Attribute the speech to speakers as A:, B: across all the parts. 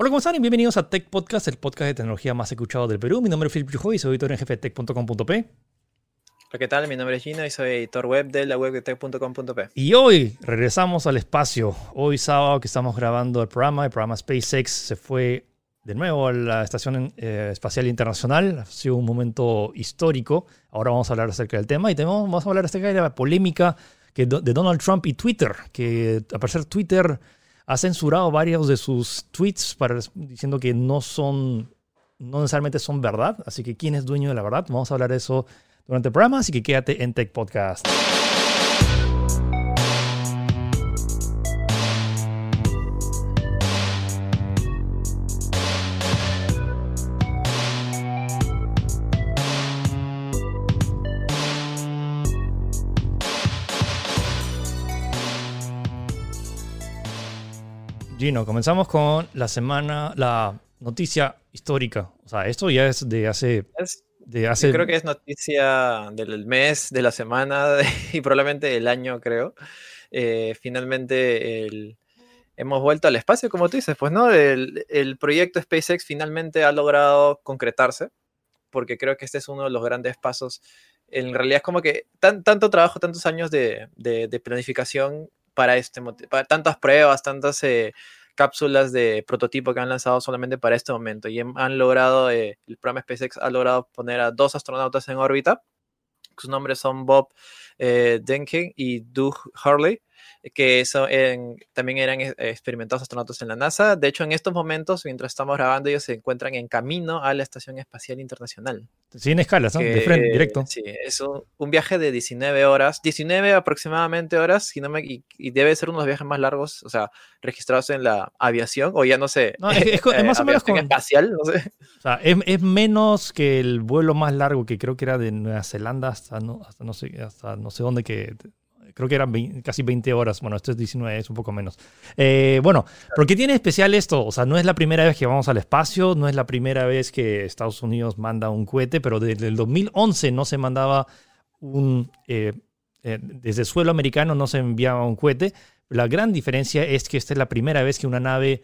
A: Hola, ¿cómo están? Y bienvenidos a Tech Podcast, el podcast de tecnología más escuchado del Perú. Mi nombre es Philip Yujo y soy editor en jefe de tech.com.p.
B: Hola, ¿qué tal? Mi nombre es Gino y soy editor web de la web de tech.com.p.
A: Y hoy regresamos al espacio. Hoy sábado que estamos grabando el programa, el programa SpaceX se fue de nuevo a la Estación eh, Espacial Internacional. Ha sido un momento histórico. Ahora vamos a hablar acerca del tema y tenemos, vamos a hablar acerca de la polémica que, de Donald Trump y Twitter, que a parecer Twitter ha censurado varios de sus tweets para, diciendo que no son, no necesariamente son verdad. Así que, ¿quién es dueño de la verdad? Vamos a hablar de eso durante el programa, así que quédate en Tech Podcast. Gino, comenzamos con la semana, la noticia histórica. O sea, esto ya es de hace... de hace...
B: Yo creo que es noticia del mes, de la semana y probablemente del año, creo. Eh, finalmente hemos vuelto al espacio, como tú dices, pues, ¿no? El, el, proyecto SpaceX finalmente ha logrado concretarse, porque creo que este es uno de los grandes pasos. En realidad es como que tan, tanto trabajo, tantos años de, de, de planificación para este para tantas pruebas, tantas eh, cápsulas de prototipo que han lanzado solamente para este momento y han logrado, eh, el programa SpaceX ha logrado poner a dos astronautas en órbita. Sus nombres son Bob eh, Denkin y Doug Hurley que eso también eran eh, experimentados astronautas en la NASA. De hecho, en estos momentos, mientras estamos grabando, ellos se encuentran en camino a la Estación Espacial Internacional.
A: Sin escalas, ¿no? de frente, directo.
B: Sí, es un, viaje de 19 horas, 19 aproximadamente horas, si no me, y, debe ser uno de los viajes más largos, o sea, registrados en la aviación, o ya no sé.
A: No, es, más o menos con,
B: espacial, no sé.
A: O sea, es, menos que el vuelo más largo que creo que era de Nueva Zelanda hasta no, hasta no sé, hasta no sé dónde que creo que eran casi 20 horas. Bueno, esto es 19, es un poco menos. Eh, bueno, ¿por qué tiene especial esto? O sea, no es la primera vez que vamos al espacio, no es la primera vez que Estados Unidos manda un cohete, pero desde el 2011 no se mandaba un... Eh, eh, desde el suelo americano no se enviaba un cohete. La gran diferencia es que esta es la primera vez que una nave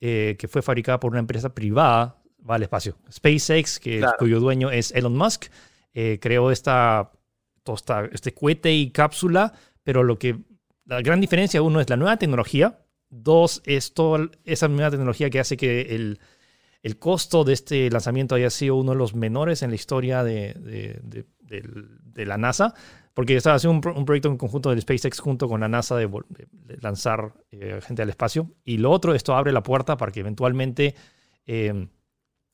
A: que fue fabricada por una empresa privada va al espacio. SpaceX, que, cuyo dueño es Elon Musk, creó esta este cohete y cápsula, pero lo que la gran diferencia, uno, es la nueva tecnología, dos, es toda esa nueva tecnología que hace que el, el costo de este lanzamiento haya sido uno de los menores en la historia de, de, de, la NASA, porque estaba haciendo un, proyecto en conjunto del SpaceX junto con la NASA de, lanzar eh, gente al espacio. Y lo otro, esto abre la puerta para que eventualmente, eh,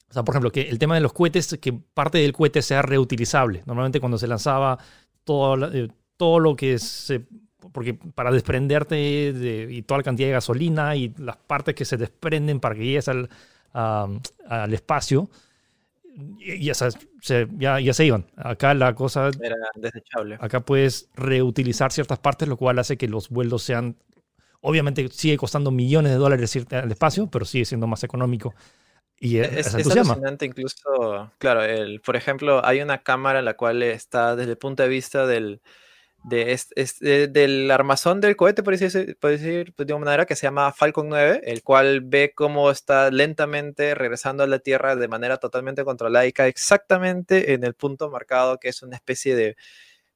A: o sea, por ejemplo, que el tema de los cohetes, que parte del cohete sea reutilizable. Normalmente cuando se lanzaba todo, eh, todo lo que se... Porque para desprenderte de, y toda la cantidad de gasolina y las partes que se desprenden para que llegues al, al espacio, ya se, ya, ya, se iban. Acá la cosa...
B: Era desechable.
A: Acá puedes reutilizar ciertas partes, lo cual hace que los vuelos sean... Obviamente sigue costando millones de dólares irte al espacio, pero sigue siendo más económico. Y
B: e-, es, es, alucinante incluso, claro, el, por ejemplo, hay una cámara en la cual está desde el punto de vista del, de, del armazón del cohete, por decir, por decir de una manera, que se llama Falcon 9, el cual ve cómo está lentamente regresando a la Tierra de manera totalmente controlada y cae exactamente en el punto marcado, que es una especie de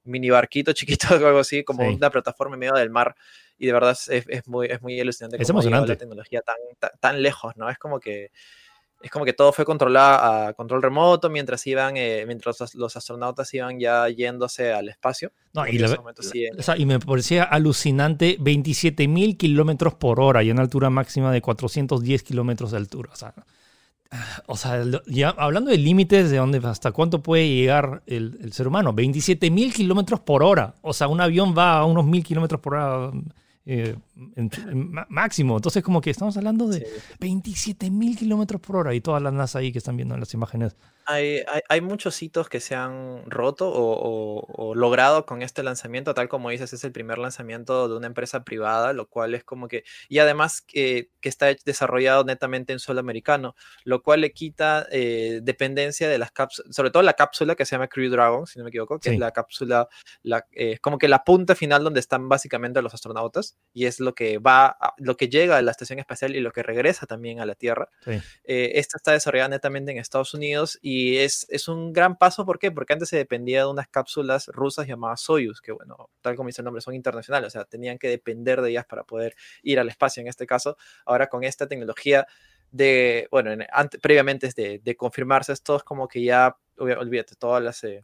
B: mini barquito chiquito o algo así, como una plataforma en medio del mar. Y de verdad es, es muy, es muy.
A: Es emocionante.
B: La tecnología tan, tan lejos, ¿no? Es como que es como que todo fue controlado a control remoto mientras iban, eh, mientras los astronautas iban ya yéndose al espacio.
A: y, me parecía alucinante 27 mil kilómetros por hora y una altura máxima de 410 kilómetros de altura. O sea, ya hablando de límites de dónde, hasta cuánto puede llegar el, el ser humano, 27 mil kilómetros por hora. O sea, un avión va a unos mil kilómetros por hora eh, máximo. Entonces, como que estamos hablando de 27 mil kilómetros por hora y todas las NASA ahí que están viendo en las imágenes
B: hay, hay, muchos hitos que se han roto o, logrado con este lanzamiento, tal como dices, es el primer lanzamiento de una empresa privada, lo cual es como que, y además que, que está desarrollado netamente en suelo americano, lo cual le quita eh, dependencia de las cápsulas, sobre todo la cápsula que se llama Crew Dragon, si no me equivoco, que es la cápsula, la, eh, como que la punta final donde están básicamente los astronautas, y es lo que va, lo que llega a la estación espacial y lo que regresa también a la Tierra. Eh, esta está desarrollada netamente en Estados Unidos y y es, es, un gran paso, ¿por qué? Porque antes se dependía de unas cápsulas rusas llamadas Soyuz, que bueno, tal como dice el nombre, son internacionales, o sea, tenían que depender de ellas para poder ir al espacio en este caso. Ahora con esta tecnología de, bueno, previamente de, de, confirmarse esto, es como que ya, olvídate, todas las... Eh,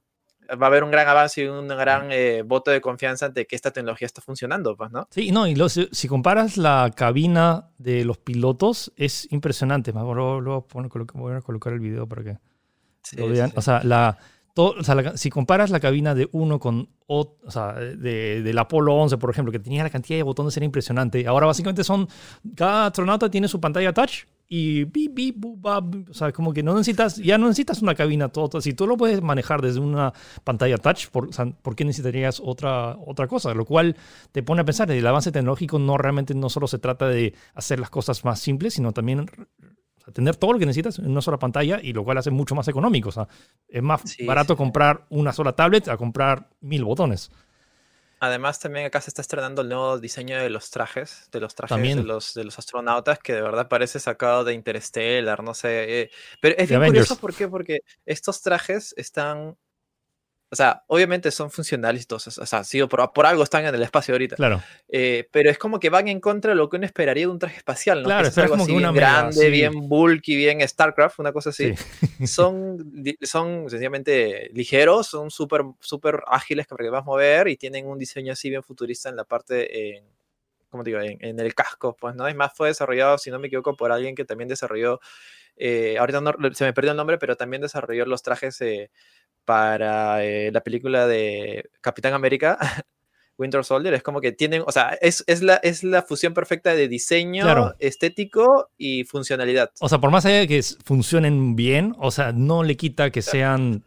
B: va a haber un gran avance y un gran eh, voto de confianza de que esta tecnología está funcionando, pues, ¿no?
A: Sí, no, y si, comparas la cabina de los pilotos, es impresionante. Luego voy a colocar el video para que o sea, la, si comparas la cabina de uno con o, sea, de, del Apolo 11, por ejemplo, que tenía la cantidad de botones era impresionante. Ahora básicamente son, cada astronauta tiene su pantalla touch y bip, bip, bub, o sea, como que no necesitas, ya no necesitas una cabina todo, si tú lo puedes manejar desde una pantalla touch, ¿por, ¿por qué necesitarías otra, otra cosa? Lo cual te pone a pensar, el avance tecnológico no realmente no solo se trata de hacer las cosas más simples, sino también tener todo lo que necesitas en una sola pantalla y lo cual hace mucho más económico. O sea, es más barato comprar una sola tablet a comprar mil botones.
B: Además, también acá se está estrenando el nuevo diseño de los trajes, de los trajes de los, de los astronautas, que de verdad parece sacado de Interstellar, no sé. Eh, pero es bien curioso, ¿por qué? Porque estos trajes están o sea, obviamente son funcionales y todo, o sea, sido por, por, algo están en el espacio ahorita.
A: Claro.
B: Eh, pero es como que van en contra de lo que uno esperaría de un traje espacial, ¿no? Claro, es algo así bien grande, bien bulky, bien StarCraft, una cosa así. Son, son sencillamente ligeros, son súper súper ágiles que vas a mover y tienen un diseño así bien futurista en la parte, en, ¿cómo digo? En, el casco, pues, ¿no? Es más, fue desarrollado, si no me equivoco, por alguien que también desarrolló, eh, ahorita no, se me perdió el nombre, pero también desarrolló los trajes... Para eh, la película de Capitán América, Winter Soldier, es como que tienen, o sea, es, es, la, es la fusión perfecta de diseño estético y funcionalidad.
A: O sea, por más allá de que funcionen bien, o sea, no le quita que sean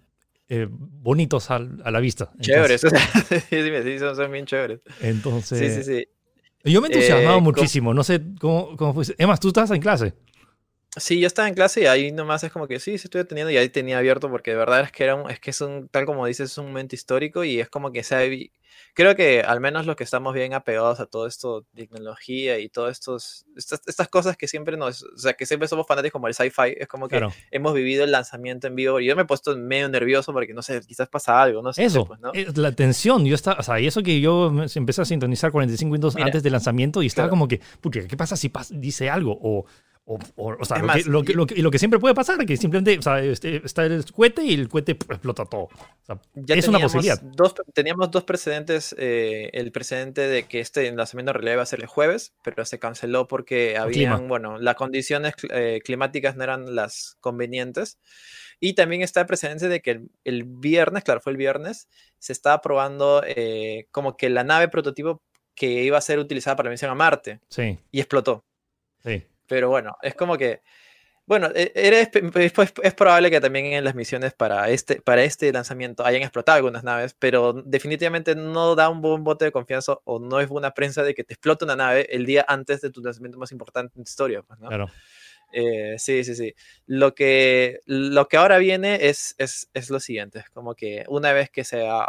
A: eh, bonitos a, la vista.
B: Chéveres, sí, son, bien chéveres.
A: Entonces,
B: sí, sí, sí.
A: Yo me he entusiasmado eh, muchísimo, no sé cómo, cómo fue. Emma, tú estás en clase.
B: Sí, yo estaba en clase y ahí nomás es como que sí, sí estoy atendiendo y ahí tenía abierto porque de verdad es que era un, es que es un, tal como dices, es un momento histórico y es como que se creo que al menos los que estamos bien apegados a todo esto, tecnología y todas estas, estas cosas que siempre nos, o sea, que siempre somos fanáticos como el sci-fi, es como que hemos vivido el lanzamiento en vivo y yo me he puesto medio nervioso porque no sé, quizás pasa algo, no sé.
A: Eso,
B: pues, ¿no?
A: la tensión, yo estaba, o sea, y eso que yo empecé a sintonizar 45 minutos antes del lanzamiento y estaba como que, ¿qué pasa si dice algo? O o, o, sea, lo, que, lo, que, lo, que, siempre puede pasar, es que simplemente o sea, este, está el cohete y el cohete explota todo. es una posibilidad.
B: Dos, teníamos dos precedentes. Eh, el precedente de que este lanzamiento en realidad iba a ser el jueves, pero se canceló porque habían, bueno, las condiciones eh, climáticas no eran las convenientes. Y también está el precedente de que el, el viernes, claro, fue el viernes, se estaba probando eh, como que la nave prototipo que iba a ser utilizada para la misión a Marte.
A: Sí.
B: Y explotó.
A: Sí.
B: Pero bueno, es como que. Bueno, e, eres, pues, es, probable que también en las misiones para este, para este lanzamiento hayan explotado algunas naves, pero definitivamente no da un buen bote de confianza o no es buena prensa de que te explote una nave el día antes de tu lanzamiento más importante en tu historia. Pues, ¿no?
A: Claro.
B: Eh, sí, sí, sí. Lo que, lo que ahora viene es, es, es lo siguiente, es como que una vez que sea...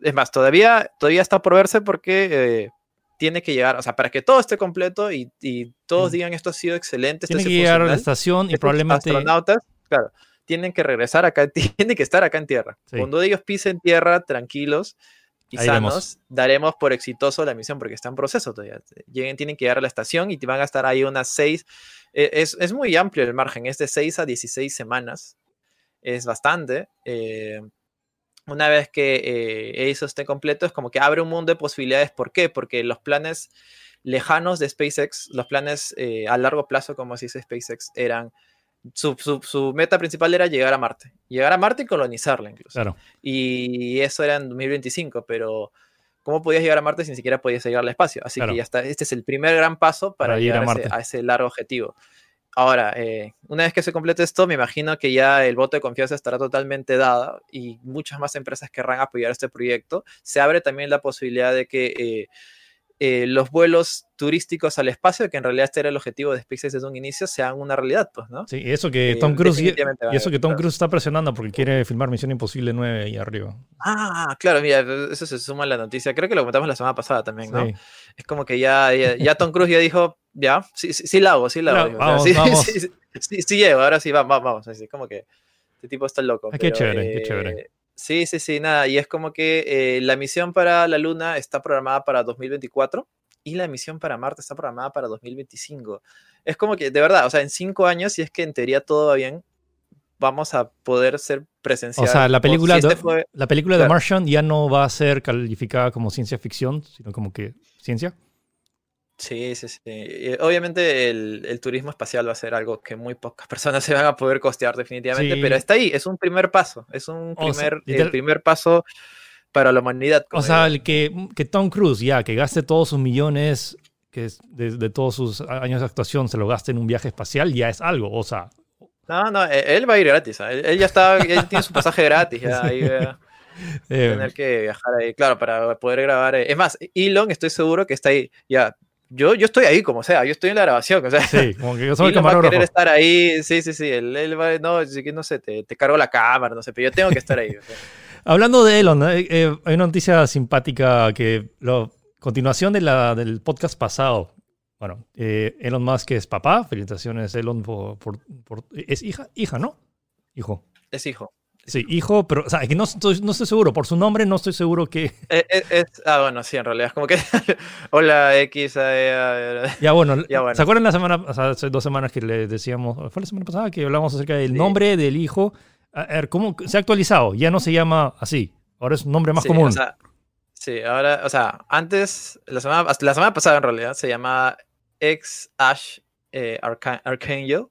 B: es más, todavía, todavía está por verse porque eh, tiene que llegar, o sea, para que todo esté completo y, y todos digan esto ha sido excelente.
A: Tiene que llegar a la estación y probablemente...
B: astronautas, claro, tienen que regresar acá, tienen que estar acá en tierra. Cuando ellos pisen tierra, tranquilos y sanos, daremos por exitoso la misión porque está en proceso todavía. Lleguen, tienen que llegar a la estación y van a estar ahí unas seis, e, es, es muy amplio el margen, es de 6 a 16 semanas, es bastante. Eh, una vez que eh, eso esté completo, es como que abre un mundo de posibilidades. ¿Por qué? Porque los planes lejanos de SpaceX, los planes eh, a largo plazo, como se dice SpaceX, eran. Su, meta principal era llegar a Marte. Llegar a Marte y colonizarla incluso.
A: Claro.
B: Y eso era en 2025, pero ¿cómo podías llegar a Marte si ni siquiera podías llegar al espacio? Así que ya está. Este es el primer gran paso para, llegar a, ese, a ese largo objetivo. Ahora, eh, una vez que se complete esto, me imagino que ya el voto de confianza estará totalmente dado y muchas más empresas querrán apoyar este proyecto. Se abre también la posibilidad de que eh, eh, los vuelos turísticos al espacio, que en realidad este era el objetivo de SpaceX desde un inicio, sean una realidad, pues, ¿no?
A: Sí, eso que Tom Cruise y, eso que Tom Cruise está presionando porque quiere filmar Misión Imposible 9 ahí arriba.
B: Ah, claro, mira, eso se suma a la noticia. Creo que lo comentamos la semana pasada también, ¿no? Es como que ya, ya, Tom Cruise ya dijo, ya, sí, sí, sí la hago, sí la hago. vamos, sí, vamos. Sí, sí, llego, ahora sí, vamos, vamos. Así, como que este tipo está loco.
A: qué chévere, qué chévere.
B: Eh, sí, sí, sí, nada. Y es como que eh, la misión para la Luna está programada para 2024 y la misión para Marte está programada para 2025. Es como que, de verdad, o sea, en cinco años, si es que en teoría todo va bien, vamos a poder ser presenciales.
A: O sea, la película, este de, la película de Martian ya no va a ser calificada como ciencia ficción, sino como que ciencia.
B: Sí, sí, sí. Obviamente el, turismo espacial va a ser algo que muy pocas personas se van a poder costear definitivamente, pero está ahí, es un primer paso, es un primer, el primer paso para la humanidad.
A: O sea, el que, que, Tom Cruise ya, que gaste todos sus millones que de, todos sus años de actuación, se lo gaste en un viaje espacial, ya es algo, o sea...
B: No, no, e, él va a ir gratis, él, ya está, él tiene su pasaje gratis, ya ahí eh, tener que viajar ahí, claro, para poder grabar. Eh, es más, Elon, estoy seguro que está ahí, ya, yo, yo estoy ahí como sea, yo estoy en la grabación, o sea,
A: sí, como que yo soy el va a
B: querer estar ahí, sí, sí, sí, él, él va, no, no sé, te, te, cargo la cámara, no sé, pero yo tengo que estar ahí. O sea.
A: Hablando de Elon, eh, eh, hay una noticia simpática que, la continuación de la, del podcast pasado, bueno, eh, Elon Musk es papá, felicitaciones Elon por, Es hija, hija, ¿no? Hijo.
B: Es hijo.
A: Sí, hijo, pero o sea, que no estoy, no estoy seguro, por su nombre no estoy seguro que...
B: ah, bueno, sí, en realidad es como que... Hola, X.
A: ya, bueno, ¿se acuerdan la semana, o sea, hace dos semanas que le decíamos, fue la semana pasada que hablamos acerca del nombre del hijo a ver, ¿cómo se ha actualizado? Ya no se llama así. Ahora es un nombre más común.
B: sí, ahora, o sea, antes, la semana, la semana pasada en realidad, se llamaba Ex Ash eh, Archangel.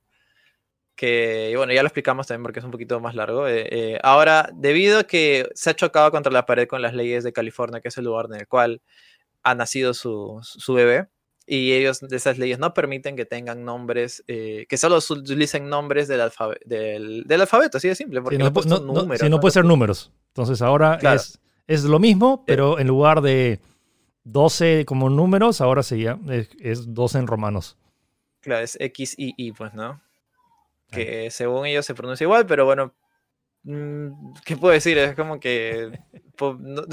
B: Que, bueno, ya lo explicamos también porque es un poquito más largo. Eh, eh, ahora, debido a que se ha chocado contra la pared con las leyes de California, que es el lugar en el cual ha nacido su, su bebé, y ellos de esas leyes no permiten que tengan nombres, eh, que solo utilicen nombres del, del, del, alfabeto, así de simple, porque
A: no,
B: no,
A: números, no, puede ser números. Entonces ahora es, es, lo mismo, pero en lugar de 12 como números, ahora sería, es, es 12 en romanos.
B: Claro, es X y Y, pues, ¿no? Que según ellos se pronuncia igual, pero bueno, mm, ¿qué puedo decir? Es como que...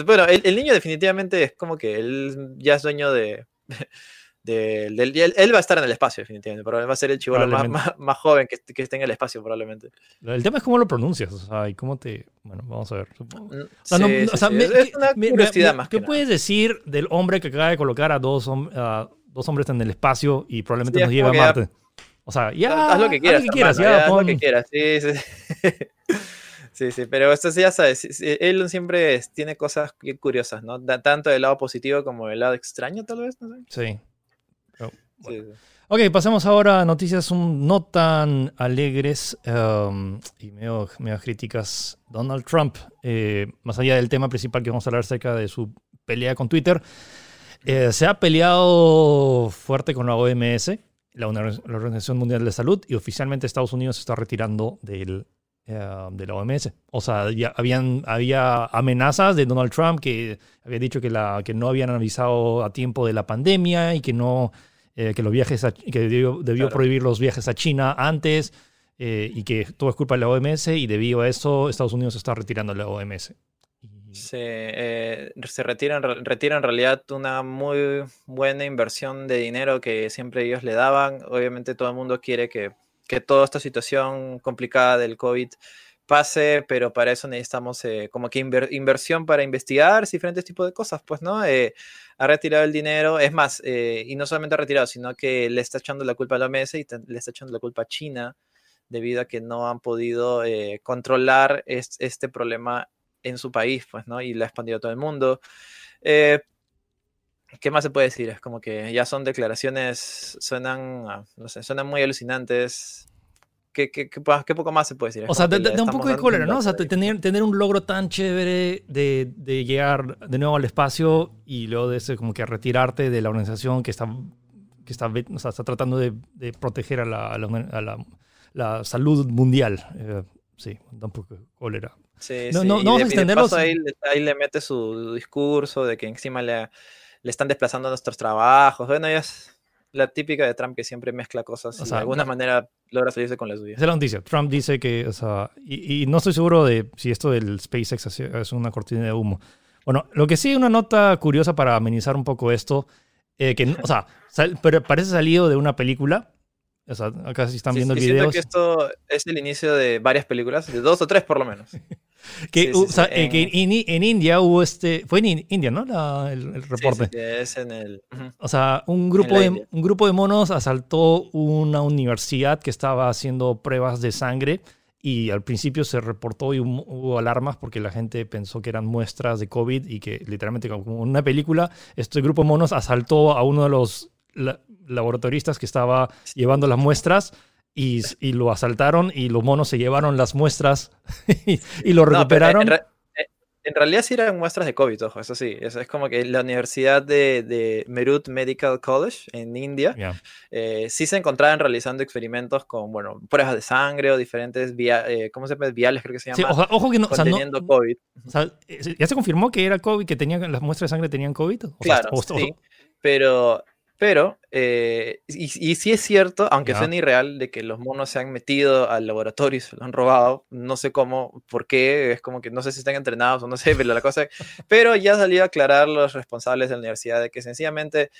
B: bueno, el, el niño definitivamente es como que él ya es dueño de él, va a estar en el espacio, definitivamente. Pero va a ser el chivolo más, más, joven que, que, esté en el espacio, probablemente.
A: El tema es cómo lo pronuncias, o sea, y cómo te. Bueno, vamos a ver.
B: es una curiosidad más.
A: ¿Qué puedes decir del hombre que acaba de colocar a dos, dos hombres en el espacio y probablemente nos lleve a Marte? O sea, ya.
B: Haz lo que quieras. Haz lo que quieras, ya, haz lo que quieras. Sí, sí. Sí, sí, pero esto ya sabes, él siempre tiene cosas curiosas, ¿no? Tanto del lado positivo como del lado extraño, tal vez, no sé.
A: Sí. Ok, pasemos ahora a noticias no tan alegres um, y medio, críticas. Donald Trump, eh, más allá del tema principal que vamos a hablar acerca de su pelea con Twitter, eh, se ha peleado fuerte con la OMS, la, Organización Mundial de Salud, y oficialmente Estados Unidos se está retirando del, eh, de la OMS. O sea, ya habían, había amenazas de Donald Trump que había dicho que, la, que no habían avisado a tiempo de la pandemia y que no eh, que los viajes que debió, prohibir los viajes a China antes eh, y que todo es culpa de la OMS y debido a eso Estados Unidos se está retirando de la OMS.
B: Se, eh, se retiran, retiran en realidad una muy buena inversión de dinero que siempre ellos le daban. Obviamente todo el mundo quiere que, que toda esta situación complicada del COVID pase, pero para eso necesitamos como que inversión para investigar diferentes tipos de cosas, pues, ¿no? ha retirado el dinero, es más, eh, y no solamente ha retirado, sino que le está echando la culpa a la mesa y le está echando la culpa a China debido a que no han podido eh, controlar este problema en su país, pues, ¿no? Y le ha expandido a todo el mundo. Eh, ¿Qué más se puede decir? Es como que ya son declaraciones, suenan, ah, no sé, suenan muy alucinantes. ¿Qué, poco más se puede decir?
A: O sea, da un poco de cólera, ¿no? O sea, tener, tener un logro tan chévere de, llegar de nuevo al espacio y luego de ese como que retirarte de la organización que está que está, o sea, está tratando de, de proteger a la, a la, a la, la salud mundial. Eh, sí, tampoco cólera.
B: Sí,
A: No,
B: sí,
A: no- no vamos a extenderlos.
B: Ahí, le- ahí le mete su discurso de que encima le, le están desplazando nuestros trabajos. Bueno, ya es la típica de Trump que siempre mezcla cosas
A: O
B: y
A: sea,
B: de alguna
A: no-
B: manera logra salirse con la suya.
A: Esa es la noticia. Trump dice que, o sea, y, y no estoy seguro de si esto del SpaceX es- una cortina de humo. Bueno, lo que sí, una nota curiosa para amenizar un poco esto, eh, que, o sea, sal- pero parece salido de una película. O sea, acá si están
B: Sí,
A: viendo
B: sí,
A: el video.
B: que esto es el inicio de varias películas, de dos o tres por lo menos.
A: Que,
B: Sí, sí,
A: o sea,
B: sí,
A: eh, que
B: en-
A: en, en India hubo este. Fue en In- India, ¿no? La- el, el
B: Sí,
A: reporte.
B: sí, sí, es en el... ujú.
A: O sea, un grupo, de, un grupo de monos asaltó una universidad que estaba haciendo pruebas de sangre y al principio se reportó y hubo alarmas porque la gente pensó que eran muestras de COVID y que literalmente como una película, este grupo de monos asaltó a uno de los la- laboratoristas que estaba llevando las muestras y, y lo asaltaron y los monos se llevaron las muestras y, y lo
B: No,
A: recuperaron.
B: en, re- eh, en realidad sí eran muestras de COVID, ojo, eso sí. Eso es como que la Universidad de, de Meerut Medical College en India
A: Ya.
B: eh, sí se encontraban realizando experimentos con, bueno, pruebas de sangre o diferentes via, eh, ¿cómo se llama? Viales, creo que se
A: Sí,
B: llama,
A: ojo, ojo que no, o sea, no-
B: COVID.
A: o sea, eh, ya se confirmó que era COVID, que tenían las muestras de sangre tenían COVID. O sea,
B: Claro,
A: o- o-
B: sí, pero, pero eh, y, y sí es cierto, aunque
A: Ya.
B: suene irreal, de que los monos se han metido al laboratorio y se lo han robado, no sé cómo, por qué, es como que no sé si están entrenados o no sé, pero la cosa, pero ya salió a aclarar los responsables de la universidad de que sencillamente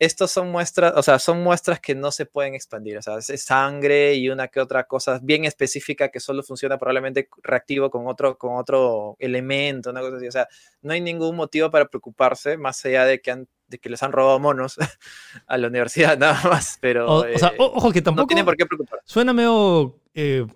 B: estos son muestras, o sea, son muestras que no se pueden expandir, o sea, es sangre y una que otra cosa bien específica que solo funciona probablemente reactivo con otro, con otro elemento, una cosa así, o sea, no hay ningún motivo para preocuparse, más allá de que, han, de que les han robado monos a la universidad, nada más, pero
A: o- o sea,
B: eh,
A: ojo que
B: no
A: tampoco
B: tienen por qué preocuparse.
A: suena medio, eh,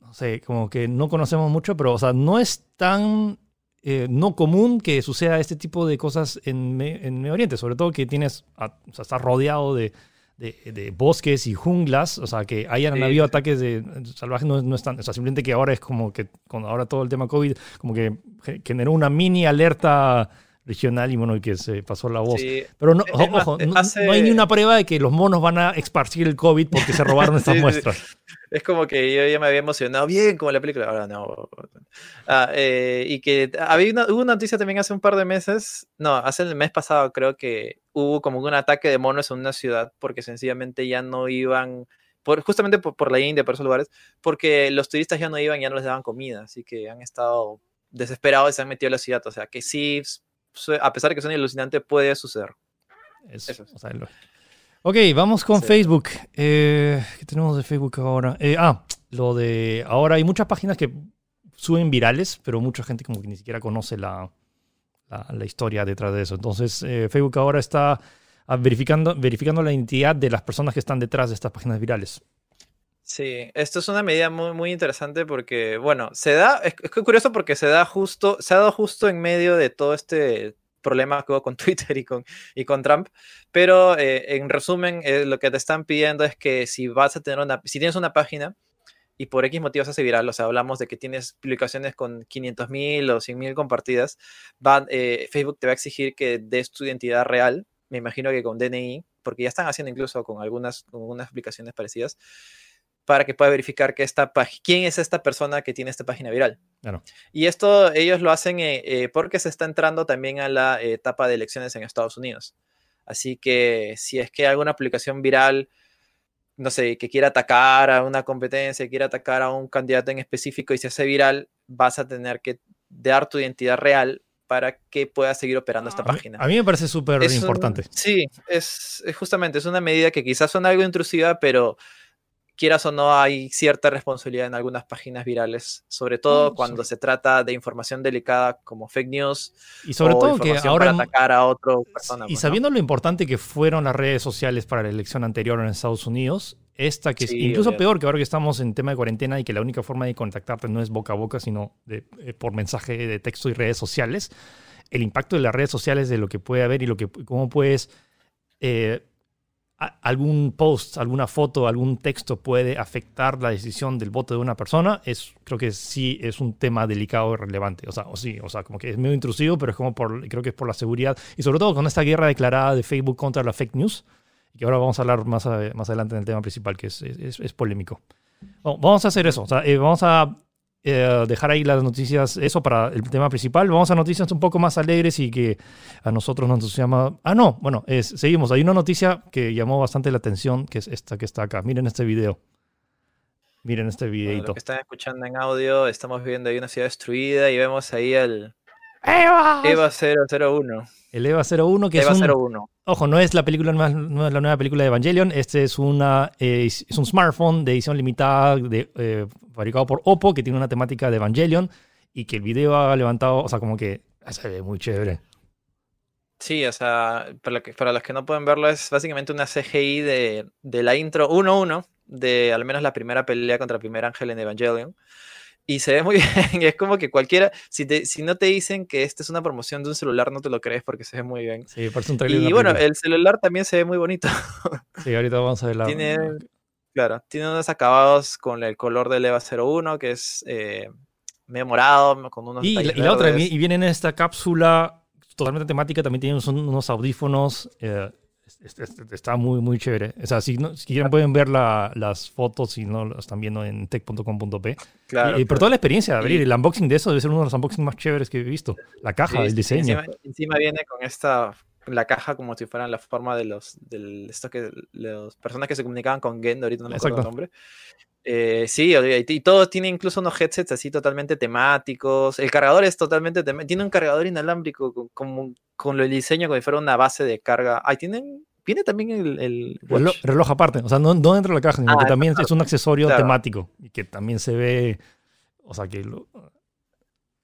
A: no sé, como que no conocemos mucho, pero o sea, no es tan eh, no común que suceda este tipo de cosas en, Me- en Medio Oriente, sobre todo que tienes, a- o sea, estás rodeado de, de- de bosques y junglas, o sea, que hayan
B: Sí,
A: habido ataques de salvajes no, no están, o sea, simplemente que ahora es como que con ahora todo el tema COVID, como que ge- generó una mini alerta regional y bueno, que se pasó la voz.
B: Sí,
A: Pero no, ojo,
B: más,
A: ojo, no,
B: hace-
A: no hay ni una prueba de que los monos van a esparcir el COVID porque se robaron estas
B: Sí,
A: muestras.
B: Es como que yo ya me había emocionado bien como la película, ahora no. Ah, eh, y que había una, hubo una noticia también hace un par de meses, no, hace el mes pasado creo que hubo como un ataque de monos en una ciudad porque sencillamente ya no iban, por, justamente por, por la India, por esos lugares, porque los turistas ya no iban, ya no les daban comida, así que han estado desesperados y se han metido a la ciudad, o sea que sí, a pesar de que suene alucinante, puede suceder.
A: Es-
B: Eso es.
A: o sea, lo- Ok, vamos con
B: Sí.
A: Facebook. Eh, ¿Qué tenemos de Facebook ahora? Eh, ah, lo de. Ahora hay muchas páginas que suben virales, pero mucha gente como que ni siquiera conoce la, la, la historia detrás de eso. Entonces, eh, Facebook ahora está ah, verificando, verificando la identidad de las personas que están detrás de estas páginas virales.
B: Sí, esto es una medida muy, muy interesante porque, bueno, se da, es, es curioso porque se da justo, se ha dado justo en medio de todo este problema que hubo con Twitter y con, y con Trump, pero eh, en resumen, eh, lo que te están pidiendo es que si vas a tener una, si tienes una página y por X motivos hace viral, o sea, hablamos de que tienes publicaciones con 500 mil o 100 mil compartidas, van, eh, Facebook te va a exigir que des tu identidad real, me imagino que con DNI, porque ya están haciendo incluso con algunas, con algunas aplicaciones parecidas, para que pueda verificar que esta quién es esta persona que tiene esta página viral.
A: Claro.
B: Y esto ellos lo hacen eh, eh, porque se está entrando también a la eh, etapa de elecciones en Estados Unidos. Así que si es que alguna aplicación viral, no sé, que quiera atacar a una competencia, quiera atacar a un candidato en específico y se hace viral, vas a tener que dar tu identidad real para que pueda seguir operando esta página.
A: a mí me parece súper
B: Es un-
A: importante.
B: sí, es, es justamente, es una medida que quizás suena algo intrusiva, pero quieras o no, hay cierta responsabilidad en algunas páginas virales, sobre todo
A: No,
B: cuando
A: sí.
B: se trata de información delicada como fake news
A: Y sobre
B: o
A: todo que ahora.
B: para atacar a otra persona.
A: Y
B: pues, ¿no?
A: sabiendo lo importante que fueron las redes sociales para la elección anterior en Estados Unidos, esta que es incluso peor que ahora que estamos en tema de cuarentena y que la única forma de contactarte no es boca a boca, sino de- eh, por mensaje de texto y redes sociales, el impacto de las redes sociales de lo que puede haber y lo que cómo puedes eh, algún post, alguna foto, algún texto puede afectar la decisión del voto de una persona, es, creo que sí es un tema delicado y relevante. O sea, o sí, o sea, como que es medio intrusivo, pero es como por, creo que es por la seguridad. Y sobre todo con esta guerra declarada de Facebook contra la fake news, que ahora vamos a hablar más, más adelante en el tema principal, que es, es, polémico. vamos a hacer eso. Eh, vamos a eh, dejar ahí las noticias, eso para el tema principal. Vamos a noticias un poco más alegres y que a nosotros nos entusiasma. Ah, no, bueno, es, seguimos. Hay una noticia que llamó bastante la atención, que es esta que está acá. Miren este video. Miren este videito.
B: que están escuchando en audio, estamos viendo ahí una ciudad destruida y vemos ahí el
A: EVA,
B: EVA 001.
A: El EVA 01, que
B: es
A: un,
B: 01.
A: Ojo, no es la película no es la nueva película de Evangelion. Este es una eh, es un smartphone de edición limitada de, eh, fabricado por Oppo que tiene una temática de Evangelion y que el video ha levantado, o sea, como que se ve muy chévere.
B: Sí, o sea, para, que, para los que no pueden verlo, es básicamente una CGI de, de la intro 1-1 de al menos la primera pelea contra el primer ángel en Evangelion y se ve muy bien. Es como que cualquiera, si, te, si no te dicen que esta es una promoción de un celular, no te lo crees porque se ve muy bien.
A: Sí, parece un trailer.
B: Y bueno, el celular también se ve muy bonito.
A: Sí, ahorita vamos a ver la.
B: Tiene, claro, tiene unos acabados con el color del EVA 01, que es eh, medio morado, con unos.
A: Y, y la otra, y viene en esta cápsula totalmente temática, también tienen unos audífonos. Eh, está muy, muy chévere. O sea, si, si quieren pueden ver las fotos si no lo están viendo en tech.com.p. Claro, y, por toda la experiencia abrir el unboxing de eso debe ser uno de los unboxings más chéveres que he visto. La caja, el diseño.
B: Encima, viene con esta la caja como si fueran la forma de los del esto que las personas que se comunicaban con Gendo, ahorita no me acuerdo el nombre. Eh, sí, y, todo tiene incluso unos headsets así totalmente temáticos. El cargador es totalmente tiene un cargador inalámbrico con, con, con el diseño como si fuera una base de carga. Ahí tienen Viene también el,
A: reloj, aparte, o sea, no, no dentro de la caja, sino que ah, también es un accesorio temático y que también se ve, o sea, que eh,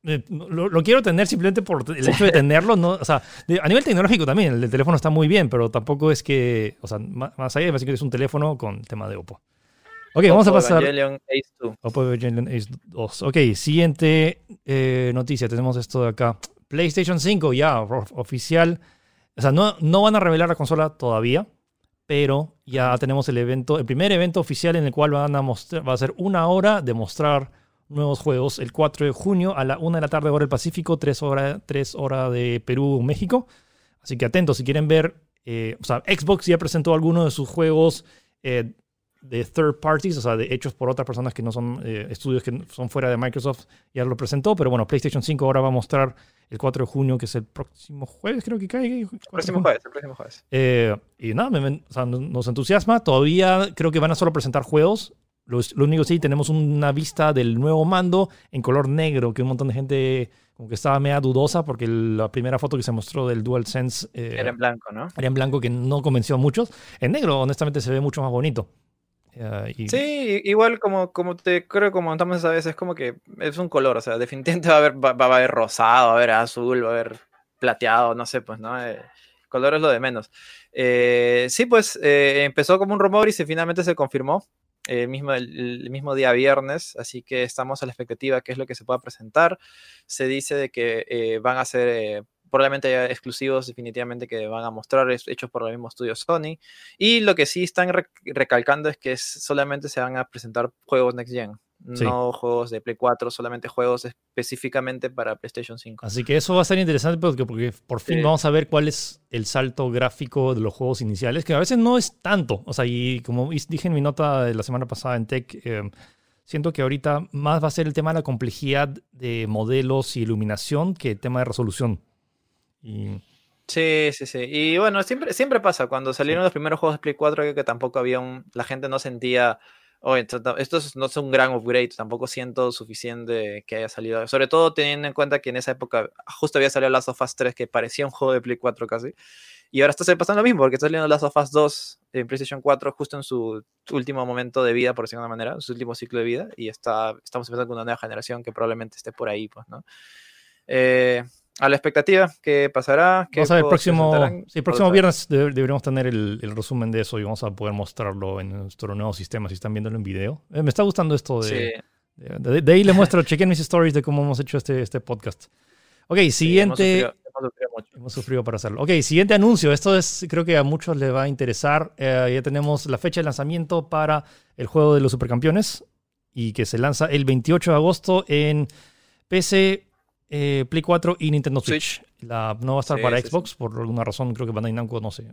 A: lo, lo, quiero tener simplemente por el hecho de tenerlo, ¿no? O sea, a nivel tecnológico también, el teléfono está muy bien, pero tampoco es que, o sea, más, allá de que es un teléfono con tema de Oppo. Ok, vamos a pasar.
B: Ace 2.
A: Oppo Evangelion Ace 2. Ok, siguiente eh, noticia, tenemos esto de acá. PlayStation 5 ya oficial o sea, no, no van a revelar la consola todavía, pero ya tenemos el evento, el primer evento oficial en el cual van a mostrar, va a ser una hora de mostrar nuevos juegos el 4 de junio a la 1 de la tarde hora del Pacífico, 3 horas tres hora de Perú, México. Así que atentos, si quieren ver, eh, o sea, Xbox ya presentó algunos de sus juegos eh, de third parties, o sea, de hechos por otras personas que no son eh, estudios que son fuera de Microsoft, ya lo presentó, pero bueno, PlayStation 5 ahora va a mostrar el 4 de junio, que es el próximo jueves, creo que cae.
B: El próximo jueves, el próximo jueves.
A: Eh, y nada, o sea, nos entusiasma. Todavía creo que van a solo presentar juegos. Lo, único sí, tenemos una vista del nuevo mando en color negro, que un montón de gente como que estaba media dudosa porque la primera foto que se mostró del DualSense...
B: Eh, era en blanco, ¿no?
A: Era en blanco que no convenció a muchos. En negro, honestamente, se ve mucho más bonito.
B: Sí, igual como, como te creo que comentamos esa vez, es como que es un color, o sea, definitivamente va a haber, va, a haber rosado, va a haber azul, va a haber plateado, no sé, pues, ¿no? Eh, color es lo de menos. Eh, sí, pues eh, empezó como un rumor y se, finalmente se confirmó el mismo, el, mismo día viernes, así que estamos a la expectativa qué es lo que se pueda presentar. Se dice de que van a ser probablemente haya exclusivos definitivamente que van a mostrar hechos por el mismo estudio Sony. Y lo que sí están recalcando es que solamente se van a presentar juegos Next Gen. No juegos de Play 4, solamente juegos específicamente para PlayStation 5.
A: Así que eso va a ser interesante porque, porque por fin vamos a ver cuál es el salto gráfico de los juegos iniciales, que a veces no es tanto. O sea, y como dije en mi nota de la semana pasada en Tech, eh, siento que ahorita más va a ser el tema de la complejidad de modelos y iluminación que el tema de resolución.
B: Sí, sí, sí. Y bueno, siempre, siempre pasa. Cuando salieron los primeros juegos de Play 4, que tampoco había un. La gente no sentía. Oh, esto, no es un gran upgrade, tampoco siento suficiente que haya salido. Sobre todo teniendo en cuenta que en esa época justo había salido Last of Us 3, que parecía un juego de Play 4 casi. Y ahora está pasando lo mismo, porque está saliendo Last of Us 2 en PlayStation 4 justo en su último momento de vida, por decirlo de alguna manera, su último ciclo de vida. Y está, estamos empezando con una nueva generación que probablemente esté por ahí, pues, ¿no? Eh, a la expectativa, ¿qué pasará?
A: vamos a ver, el próximo, sí, próximo viernes deberíamos tener el, resumen de eso y vamos a poder mostrarlo en nuestro nuevo sistema si están viéndolo en video. Eh, me está gustando esto de, de, ahí le muestro, chequen mis stories de cómo hemos hecho este, este podcast. Ok, siguiente. hemos, sufrido, para hacerlo. Ok, siguiente anuncio. Esto es, creo que a muchos les va a interesar. Eh, ya tenemos la fecha de lanzamiento para el juego de los supercampeones y que se lanza el 28 de agosto en PC, eh, Play 4 y Nintendo Switch. La, no va a estar
B: Sí,
A: para
B: sí,
A: Xbox por alguna razón, creo que Bandai Namco, no sé.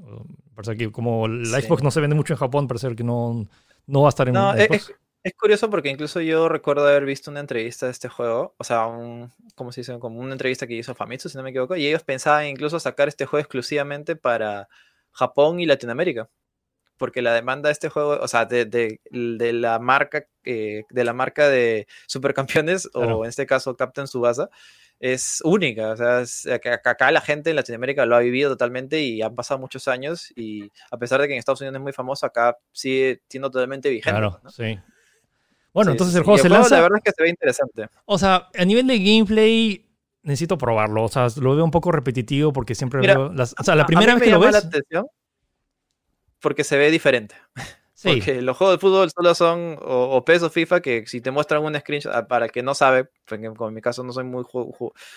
A: Parece que como la
B: Sí.
A: Xbox no se vende mucho en Japón, parece que no, no va a estar en
B: No, es,
A: Xbox.
B: es- es curioso porque incluso yo recuerdo haber visto una entrevista de este juego, o sea, un, ¿cómo se dice? Como una entrevista que hizo Famitsu, si no me equivoco, y ellos pensaban incluso sacar este juego exclusivamente para Japón y Latinoamérica. Porque la demanda de este juego, o sea, de, de- de la marca, eh, de la marca de Supercampeones,
A: Claro.
B: o en este caso Captain Subasa, es única. O sea, es- acá la gente en Latinoamérica lo ha vivido totalmente y han pasado muchos años. Y a pesar de que en Estados Unidos es muy famoso, acá sigue siendo totalmente vigente.
A: Claro,
B: ¿no?
A: sí. Bueno,
B: Sí,
A: entonces el juego se
B: La
A: lanza.
B: verdad es que se ve interesante.
A: O sea, a nivel de gameplay, necesito probarlo. O sea, lo veo un poco repetitivo porque siempre
B: Mira,
A: veo. Las, o sea, la
B: A-
A: primera
B: a mí
A: vez
B: me
A: que lo
B: llama la
A: ves.
B: atención porque se ve diferente.
A: Sí,
B: Porque los juegos de fútbol solo son o, o PES o FIFA que si te muestran un screenshot, ah, para el que no sabe, porque como en mi caso no soy muy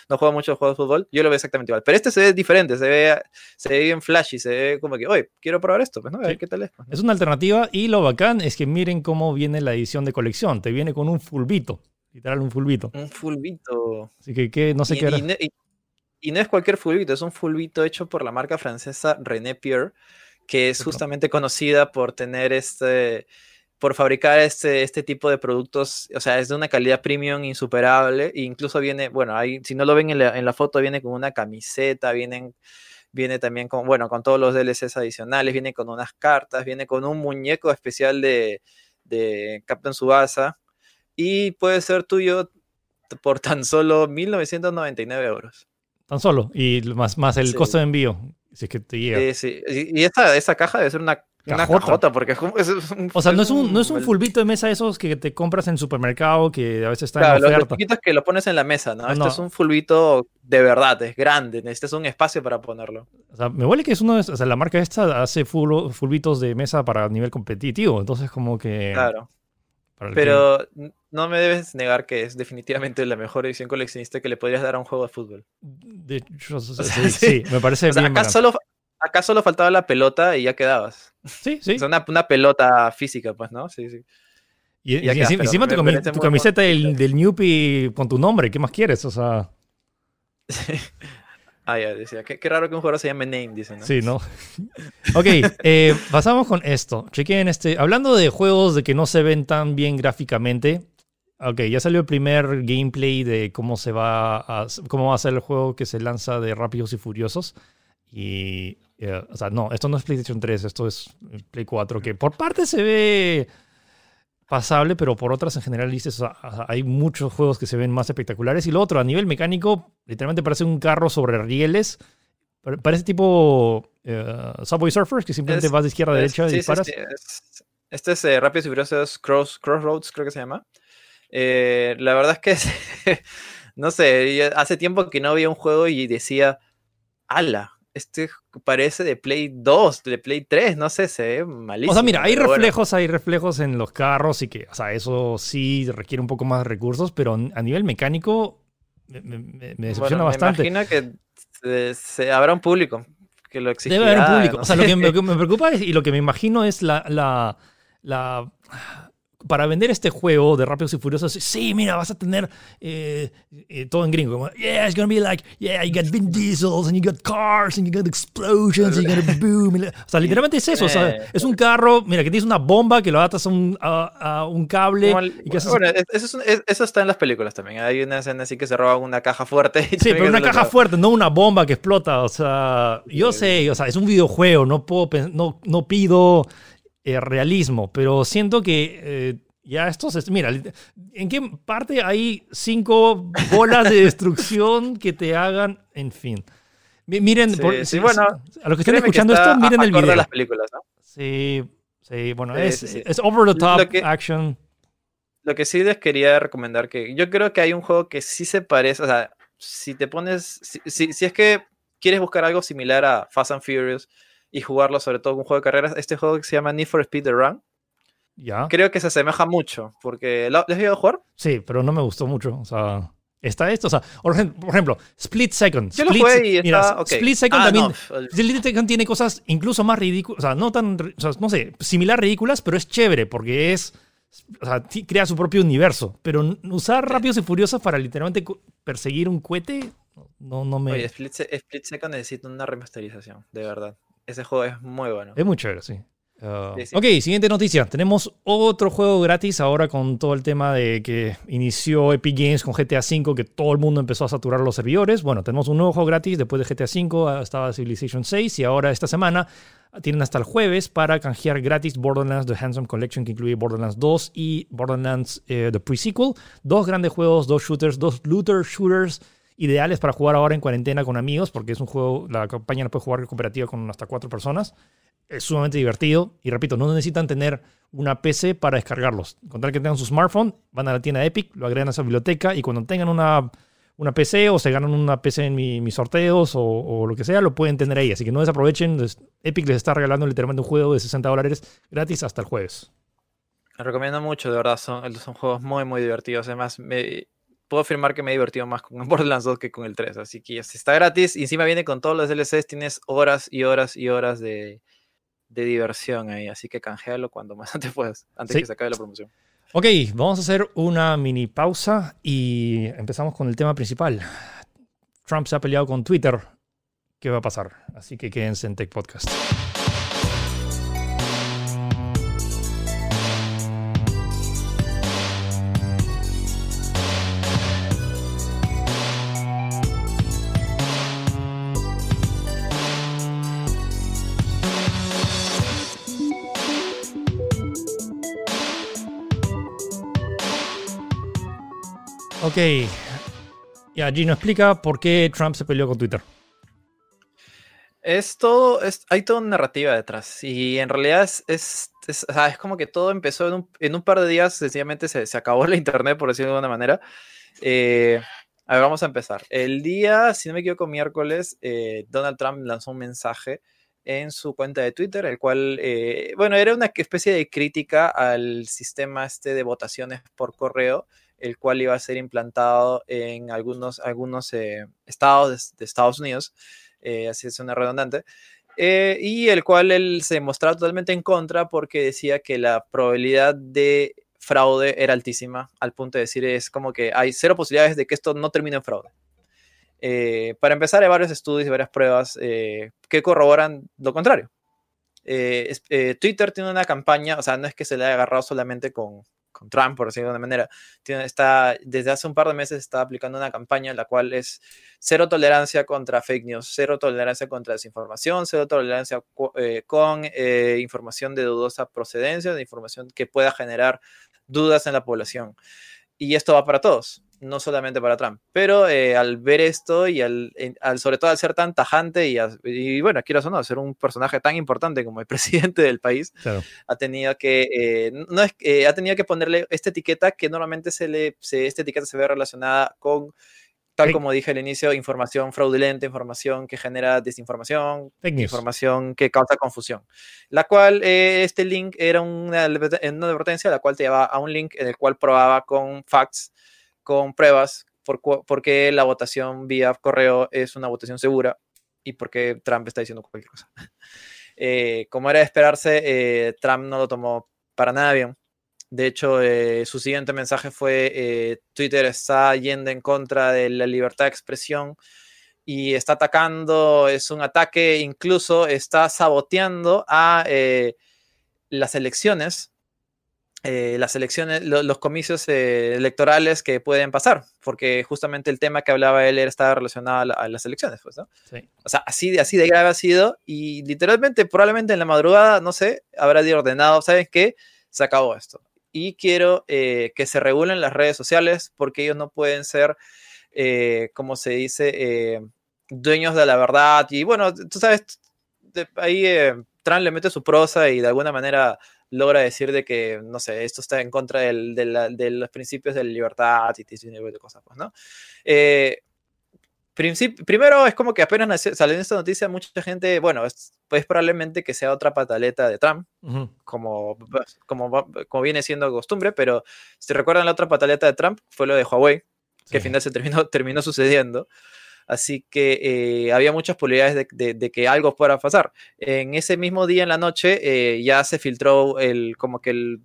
B: no juego mucho juegos de fútbol, yo lo veo exactamente igual. Pero este se ve diferente, se ve, se ve bien flashy, se ve como que, oye, quiero probar esto, pues, ¿no? A ver
A: Sí.
B: qué tal es. pues, ¿no?
A: es una alternativa. Y lo bacán es que miren cómo viene la edición de colección. Te viene con un fulbito. Literal, un fulbito.
B: Un fulbito.
A: Así que, que no sé
B: y,
A: qué era.
B: y- y no es cualquier fulbito, es un fulbito hecho por la marca francesa René Pierre, que es justamente conocida por tener este, por fabricar este, este tipo de productos, o sea, es de una calidad premium insuperable, e incluso viene, bueno, ahí, si no lo ven en la, en la foto, viene con una camiseta, vienen, viene también con, bueno, con todos los DLCs adicionales, viene con unas cartas, viene con un muñeco especial de, de Captain Subasa, y puede ser tuyo por tan solo 1999 euros.
A: Tan solo. Y más, más el
B: Sí.
A: costo de envío. Si es que te llega.
B: Sí, Y esta, esa caja debe ser una, una
A: Cajota.
B: cajota, porque es, como- es- un,
A: o sea, no es un, no es un fulbito de mesa esos que te compras en supermercado que a veces está
B: Claro,
A: en
B: los, los
A: oferta.
B: chiquitos que lo pones en la mesa, ¿no?
A: No,
B: Este
A: no.
B: es un fulbito de verdad, es grande, necesitas un espacio para ponerlo.
A: O sea, me huele que es uno de, o sea, la marca esta hace full- fulbitos de mesa para nivel competitivo. Entonces, como que.
B: Claro.
A: Que-
B: Pero no me debes negar que es definitivamente la mejor edición coleccionista que le podrías dar a un juego de fútbol.
A: de hecho, sí,
B: sea,
A: sí,
B: sí.
A: me parece
B: O sea,
A: bien.
B: acá solo, acá solo faltaba la pelota y ya quedabas.
A: Sí, sí.
B: O sea, una, una pelota física, pues, ¿no? Sí, sí.
A: Y, y
B: pero
A: encima tu, cami- tu camiseta del, del Newpie con tu nombre, ¿qué más quieres? O sea,
B: Ah, ya decía. Qué, qué raro que un jugador se llame Name, dicen, ¿no?
A: sí, ¿no? ok, eh, pasamos con esto. Chequen este. Hablando de juegos de que no se ven tan bien gráficamente. Ok, ya salió el primer gameplay de cómo se va a, cómo va a ser el juego que se lanza de Rápidos y Furiosos. Y, eh, o sea, no, esto no es PlayStation 3, esto es Play 4, que por parte se ve pasable, pero por otras en general dices, o sea, hay muchos juegos que se ven más espectaculares. Y lo otro, a nivel mecánico, literalmente parece un carro sobre rieles. Pare- Parece tipo eh, Subway Surfers, que simplemente
B: Es-
A: vas de izquierda a
B: Es-
A: derecha y
B: sí,
A: disparas.
B: sí, este es eh, Rápidos y Furiosos Cross, Crossroads, creo que se llama. Eh, la verdad es que, no sé, yo hace tiempo que no había un juego y decía, ala, este parece de Play 2, de Play 3, no sé, se ve malísimo.
A: O sea, mira, hay
B: bueno.
A: reflejos, hay reflejos en los carros y que, o sea, eso sí requiere un poco más de recursos, pero a nivel mecánico me, me- me- me decepciona
B: Bueno,
A: bastante.
B: Me imagino que se, se- habrá un público que lo exigirá.
A: Debe haber un público.
B: no
A: O sea, lo que, me- preocupa es- y lo que me imagino es la, la, la- Para vender este juego de Rápidos y Furiosos, sí, mira, vas a tener eh, eh, todo en gringo. Como, yeah, it's gonna be like, yeah, you got Vin Diesels, and you got cars, and you got explosions, and you got a boom. O sea, literalmente es eso. O sea,
B: Eh.
A: es un carro, mira, que tienes una bomba que lo atas a un, a, a un cable.
B: El-
A: y que
B: bueno, es- eso, es un- es- eso está en las películas también. Hay una escena así que se roba una caja fuerte. y
A: Sí, pero una caja
B: roba.
A: fuerte, no una bomba que explota. O sea, yo sé, o sea, es un videojuego, no, puedo, no, no pido eh, realismo, pero siento que eh, ya esto se... Mira, ¿en qué parte hay cinco bolas de destrucción que te hagan, en fin? Mi- Miren,
B: Sí,
A: por-
B: sí, bueno,
A: a los que estén
B: que
A: escuchando
B: está
A: esto, miren el video.
B: las películas, ¿no?
A: Sí, sí, bueno,
B: Sí,
A: es, es over the top
B: que-
A: action.
B: Lo que sí les quería recomendar que yo creo que hay un juego que sí se parece, o sea, si te pones, si, si- si es que quieres buscar algo similar a Fast and Furious y jugarlo sobre todo un juego de carreras, este juego que se llama Need for Speed The Run,
A: Ya.
B: creo que se asemeja mucho, porque ¿lo- ¿les has ido a jugar?
A: Sí, pero no me gustó mucho. O sea, está esto. O sea, por ejem- por ejemplo, Split Second.
B: Yo lo
A: Split,
B: jugué y
A: mira,
B: está ok.
A: Split Second
B: Ah,
A: también.
B: no,
A: Split Second tiene cosas incluso más ridículas. O sea, no tan. O sea, no sé, similar ridículas, pero es chévere porque es o sea, crea su propio universo, pero usar Rápidos y Furiosos para literalmente perseguir un cohete, no, no me...
B: Oye, Split, Second necesita una remasterización, de verdad. Ese juego es muy bueno.
A: Es muy chévere, sí. Uh, ok, siguiente noticia. Tenemos otro juego gratis ahora con todo el tema de que inició Epic Games con GTA V, que todo el mundo empezó a saturar los servidores. Bueno, tenemos un nuevo juego gratis después de GTA V, estaba Civilization 6 y ahora esta semana tienen hasta el jueves para canjear gratis Borderlands The Handsome Collection que incluye Borderlands 2 y Borderlands eh, The Pre-Sequel. Dos grandes juegos, dos shooters, dos looter shooters ideales para jugar ahora en cuarentena con amigos porque es un juego, la campaña la puede jugar cooperativa con hasta cuatro personas es sumamente divertido. Y repito, no necesitan tener una PC para descargarlos. Con tal que tengan su smartphone, van a la tienda Epic, lo agregan a esa biblioteca y cuando tengan una, una PC o se ganan una PC en mis sorteos o, lo que sea, lo pueden tener ahí. Así que no desaprovechen. Epic les está regalando literalmente un juego de 60 dólares gratis hasta el jueves.
B: Recomiendo mucho, de verdad. Son, son juegos muy, muy divertidos. Además, puedo afirmar que me he divertido más con Borderlands 2 que con el 3. Así que si está gratis y encima viene con todos los DLCs, tienes horas y horas y horas de, de diversión ahí, así que canjealo cuando más antes puedas, antes que se acabe la promoción.
A: Ok, vamos a hacer una mini pausa y empezamos con el tema principal. Trump se ha peleado con Twitter. ¿Qué va a pasar? Así que quédense en Tech Podcast. Ok. Ya, Gino, explica por qué Trump se peleó con Twitter.
B: Es todo, es, hay toda una narrativa detrás. Y en realidad es, es, es, como que todo empezó en un, en un par de días, sencillamente se, se, acabó la internet, por decirlo de alguna manera. Eh, a ver, vamos a empezar. El día, si no me equivoco, miércoles, eh, Donald Trump lanzó un mensaje en su cuenta de Twitter, el cual, eh, bueno, era una especie de crítica al sistema este de votaciones por correo el cual iba a ser implantado en algunos, algunos eh, estados de, Estados Unidos, eh, así es una redundante, eh, y el cual él se mostraba totalmente en contra porque decía que la probabilidad de fraude era altísima, al punto de decir es como que hay cero posibilidades de que esto no termine en fraude. para empezar, hay varios estudios y varias pruebas que corroboran lo contrario. Twitter tiene una campaña, o sea, no es que se le haya agarrado solamente con, con Trump, por decirlo de alguna manera, tiene, está, desde hace un par de meses está aplicando una campaña la cual es cero tolerancia contra fake news, cero tolerancia contra desinformación, cero tolerancia eh, con eh, información de dudosa procedencia, de información que pueda generar dudas en la población. Y esto va para todos no solamente para Trump. Pero eh, al ver esto y al, sobre todo al ser tan tajante y, y bueno, quiero o no, ser un personaje tan importante como el presidente del país, ha tenido que, eh, no es, eh, ha tenido que ponerle esta etiqueta que normalmente se le, se, esta etiqueta se ve relacionada con tal como dije al inicio, información fraudulenta, información que genera desinformación, información que causa confusión. La cual, este link era una, una advertencia, la cual te llevaba a un link en el cual probaba con facts con pruebas por, por qué la votación vía correo es una votación segura y por qué Trump está diciendo cualquier cosa. Eh, como era de esperarse, eh, Trump no lo tomó para nada bien. De hecho, eh, su siguiente mensaje fue, Twitter está yendo en contra de la libertad de expresión y está atacando, es un ataque, incluso está saboteando a las elecciones eh, las elecciones, los comicios eh, electorales que pueden pasar, porque justamente el tema que hablaba él estaba relacionado a, las elecciones, pues, ¿no? O sea, así, así de grave ha sido y literalmente, probablemente en la madrugada, no sé, habrá de ordenado, ¿sabes qué? Se acabó esto. Y quiero eh, que se regulen las redes sociales porque ellos no pueden ser, como se dice, dueños de la verdad. Y bueno, tú sabes, ahí Trump le mete su prosa y de alguna manera logra decir de que, no sé, esto está en contra del, de, los principios de la libertad y ese nivel de cosas, pues, ¿no? Eh, primero es como que apenas salió esta noticia, mucha gente, bueno, es, pues probablemente que sea otra pataleta de Trump, como, pues, como, como viene siendo costumbre, pero si recuerdan la otra pataleta de Trump fue lo de Huawei, que al final se terminó, terminó sucediendo. Así que eh, había muchas posibilidades de, que algo fuera pasar. En ese mismo día en la noche eh, ya se filtró el, como que el,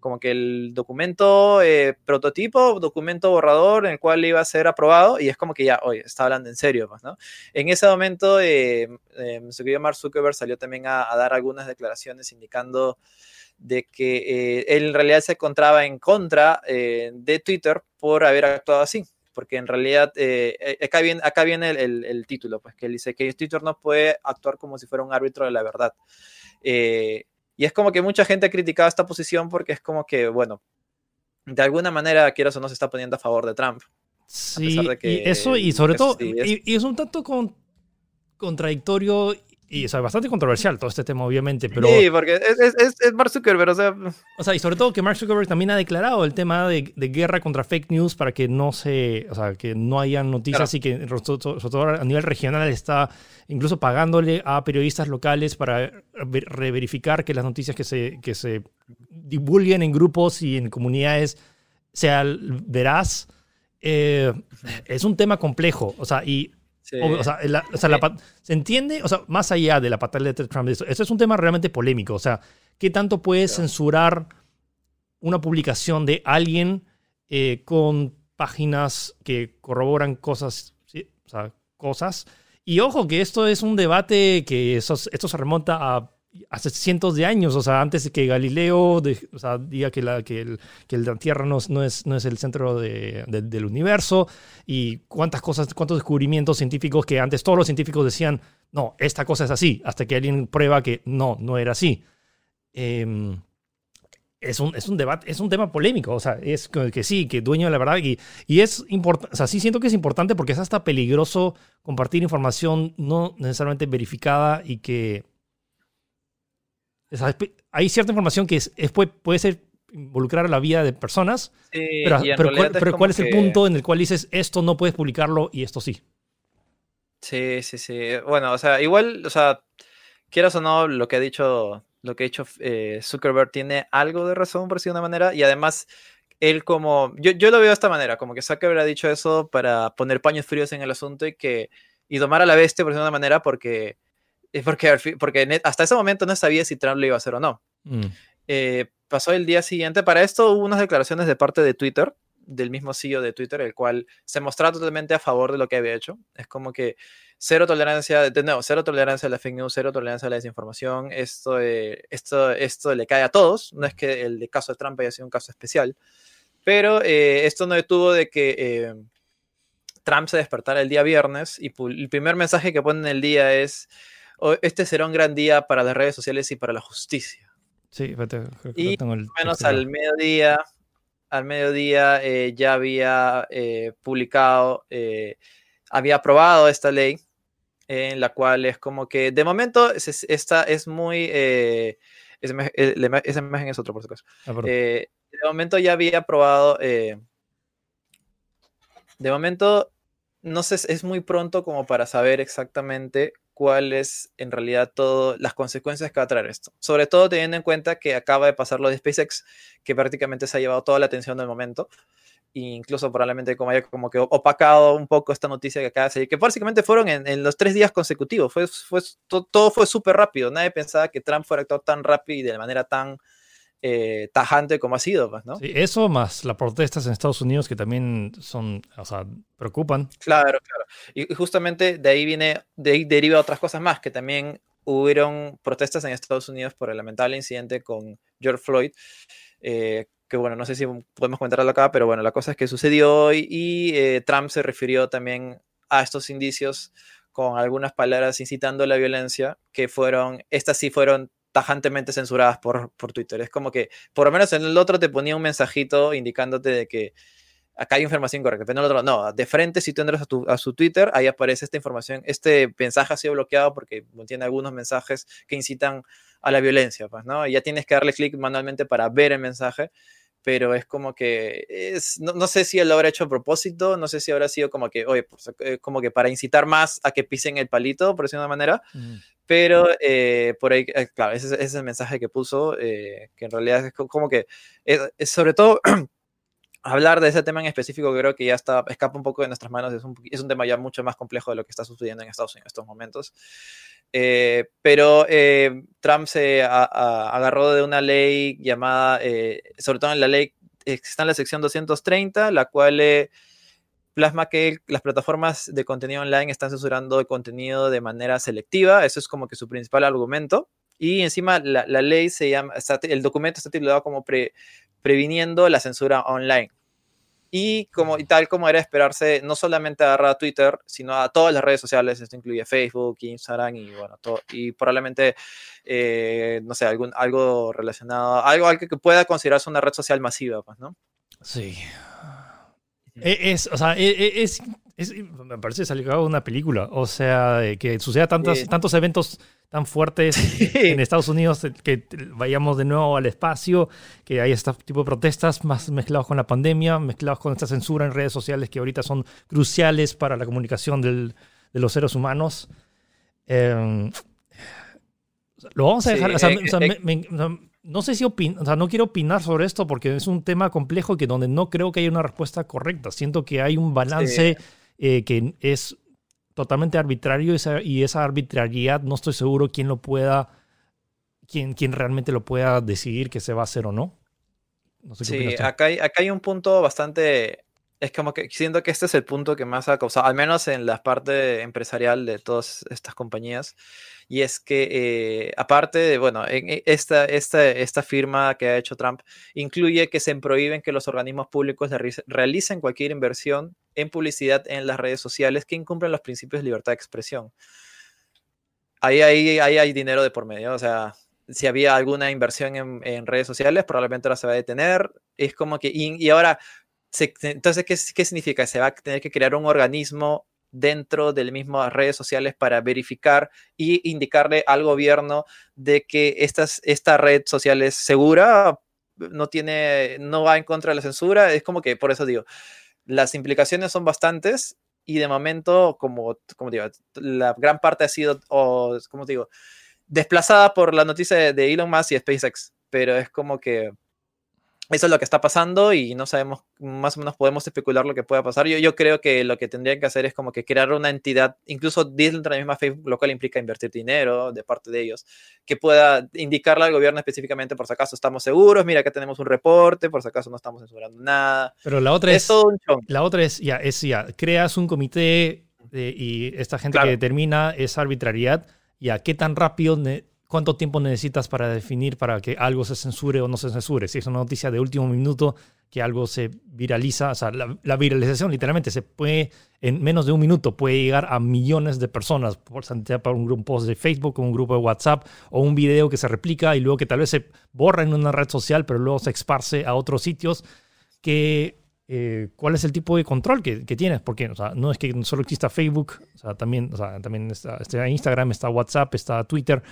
B: como que el documento eh, prototipo, documento borrador en el cual iba a ser aprobado y es como que ya, oye, está hablando en serio, pues, ¿no? En ese momento, eh, eh, Mark Zuckerberg salió también a, dar algunas declaraciones indicando de que él en realidad se encontraba en contra de Twitter por haber actuado así porque en realidad acá viene, acá viene el, el, título, pues que él dice que Twitter no puede actuar como si fuera un árbitro de la verdad. Eh, y es como que mucha gente ha criticado esta posición porque es como que, bueno, de alguna manera, quieras o no, se está poniendo a favor de Trump.
A: Sí, y eso, y sobre todo, y, es un tanto con, contradictorio y es bastante controversial todo este tema, obviamente, pero...
B: Sí, porque es, es, Mark Zuckerberg, o sea...
A: O sea, y sobre todo que Mark Zuckerberg también ha declarado el tema de, de guerra contra fake news para que no se... O sea, que no haya noticias y que sobre todo a nivel regional está incluso pagándole a periodistas locales para reverificar que las noticias que se, que se divulguen en grupos y en comunidades sean veraz. Eh, es un tema complejo, o sea, y o, sea, se entiende, o sea, más allá de la pataleta de Trump, esto, es un tema realmente polémico. O sea, ¿qué tanto puedes censurar una publicación de alguien eh, con páginas que corroboran cosas, o sea, cosas? Y ojo que esto es un debate que esto se remonta a hace cientos de años, o sea, antes de que Galileo diga que la, que, el, que la Tierra no, no, es, no es el centro del universo, y cuántas cosas, cuántos descubrimientos científicos que antes todos los científicos decían, no, esta cosa es así, hasta que alguien prueba que no, no era así. Em, es un, es un debate, es un tema polémico, o sea, es que, sí, que dueño de la verdad, y, y es importante, o sea, sí siento que es importante porque es hasta peligroso compartir información no necesariamente verificada y que hay cierta información que es, puede, ser involucrar a la vida de personas, pero, ¿cuál, es el punto en el cual dices esto no puedes publicarlo y esto sí?
B: Sí, sí, sí. Bueno, o sea, igual, o sea, quieras o no, lo que ha dicho, lo que ha dicho eh, Zuckerberg tiene algo de razón, por decir de una manera, y además él como, yo, yo lo veo de esta manera, como que Zuckerberg ha dicho eso para poner paños fríos en el asunto y que, y domar a la bestia, por decir de una manera, porque porque, porque hasta ese momento no sabía si Trump lo iba a hacer o no. Mm. Eh, pasó el día siguiente. Para esto hubo unas declaraciones de parte de Twitter, del mismo CEO de Twitter, el cual se mostraba totalmente a favor de lo que había hecho. Es como que cero tolerancia, de nuevo, cero tolerancia a la fake news, cero tolerancia a la desinformación. Esto, esto, esto le cae a todos. No es que el caso de Trump haya sido un caso especial, pero eh, esto no detuvo de que eh, Trump se despertara el día viernes y el primer mensaje que pone en el día es este será un gran día para las redes sociales y para la justicia.
A: Sí,
B: y menos al mediodía, al mediodía eh, ya había eh, publicado, eh, había aprobado esta ley en la cual es como que de momento esta es muy... esa, imagen es otro, por supuesto. Ah, de momento ya había aprobado... de momento, no sé, es muy pronto como para saber exactamente cuáles en realidad todas las consecuencias que va a traer esto. Sobre todo teniendo en cuenta que acaba de pasar lo de SpaceX, que prácticamente se ha llevado toda la atención del momento. E incluso probablemente como haya como que opacado un poco esta noticia que acaba de salir, que básicamente fueron en, los tres días consecutivos, fue, fue todo fue súper rápido, nadie pensaba que Trump fuera actuar tan rápido y de manera tan eh, tajante como ha sido, pues, ¿no?
A: Sí, eso más las protestas en Estados Unidos que también son, o sea, preocupan.
B: Claro, claro. Y justamente de ahí viene, de ahí deriva otras cosas más, que también hubieron protestas en Estados Unidos por el lamentable incidente con George Floyd, eh, que bueno, no sé si podemos comentarlo acá, pero bueno, la cosa es que sucedió hoy y eh, Trump se refirió también a estos indicios con algunas palabras incitando a la violencia, que fueron, estas sí fueron tajantemente censuradas por, por Twitter. Es como que, por lo menos en el otro te ponía un mensajito indicándote de que acá hay información correcta, pero en el otro no, de frente si tú entras a, tu, a su Twitter, ahí aparece esta información, este mensaje ha sido bloqueado porque tiene algunos mensajes que incitan a la violencia, pues, ¿no? Y ya tienes que darle clic manualmente para ver el mensaje, pero es como que, es, no, sé si él lo habrá hecho a propósito, no sé si habrá sido como que, oye, pues, eh, como que para incitar más a que pisen el palito, por decirlo de una manera, pero eh, por ahí, eh, claro, ese, es el mensaje que puso, que en realidad es como que, es, sobre todo, hablar de ese tema en específico creo que ya está, escapa un poco de nuestras manos, es un, es un tema ya mucho más complejo de lo que está sucediendo en Estados Unidos en estos momentos. Eh, pero eh, Trump se agarró de una ley llamada, eh, sobre todo en la ley, está en la sección 230, la cual plasma que las plataformas de contenido online están censurando el contenido de manera selectiva, eso es como que su principal argumento. Y encima la, ley se llama, el documento está titulado como previniendo la censura online. Y, como, y tal como era esperarse, no solamente agarra a Twitter, sino a todas las redes sociales, esto incluye Facebook, Instagram y bueno, todo, y probablemente, eh, no sé, algún, algo relacionado, algo, algo que pueda considerarse una red social masiva, pues, ¿no?
A: Sí. E, es, o sea, e, e, es, es, me parece salió una película, o sea, que suceda tantos, tantos eventos tan fuertes en Estados Unidos que vayamos de nuevo al espacio, que hay este tipo de protestas más mezclados con la pandemia, mezclados con esta censura en redes sociales que ahorita son cruciales para la comunicación del, de los seres humanos. Em, lo vamos a dejar. No sé si opin, o sea, no quiero opinar sobre esto porque es un tema complejo que donde no creo que haya una respuesta correcta. Siento que hay un balance eh, que es totalmente arbitrario y esa arbitrariedad no estoy seguro quién lo pueda, quién, quién realmente lo pueda decidir que se va a hacer o no.
B: sí, acá hay, acá hay un punto bastante es como que siento que este es el punto que más ha causado, al menos en la parte empresarial de todas estas compañías, y es que eh, aparte de, bueno, en e, esta, esta, esta firma que ha hecho Trump incluye que se prohíben que los organismos públicos realicen cualquier inversión en publicidad en las redes sociales que incumplan los principios de libertad de expresión. Ahí, ahí, ahí hay dinero de por medio, o sea, si había alguna inversión en, redes sociales, probablemente ahora se va a detener. Es como que, y, ahora, entonces, ¿qué, ¿qué significa? Se va a tener que crear un organismo dentro de las mismas redes sociales para verificar y indicarle al gobierno de que estas, esta red social es segura, no tiene, no va en contra de la censura. Es como que, por eso digo, las implicaciones son bastantes y de momento, como, como digo, la gran parte ha sido, o, como digo, desplazada por la noticia de Elon Musk y SpaceX, pero es como que eso es lo que está pasando y no sabemos, más o menos podemos especular lo que pueda pasar. Yo, yo creo que lo que tendrían que hacer es como que crear una entidad, incluso dentro de la misma Facebook, lo cual implica invertir dinero de parte de ellos, que pueda indicarle al gobierno específicamente por si acaso estamos seguros, mira que tenemos un reporte, por si acaso no estamos censurando nada.
A: Pero la otra es, la otra es, ya, es ya, creas un comité y esta gente que determina esa arbitrariedad, ya, ¿qué tan rápido cuánto tiempo necesitas para definir para que algo se censure o no se censure. Si es una noticia de último minuto que algo se viraliza, o sea, la, viralización literalmente se puede, en menos de un minuto, puede llegar a millones de personas, por sea para un grupo de Facebook, o un grupo de WhatsApp, o un video que se replica y luego que tal vez se borra en una red social, pero luego se esparce a otros sitios que eh, cuál es el tipo de control que, tienes, porque o sea, no es que solo exista Facebook, o sea, también, o sea, también está, está, Instagram, está WhatsApp, está Twitter,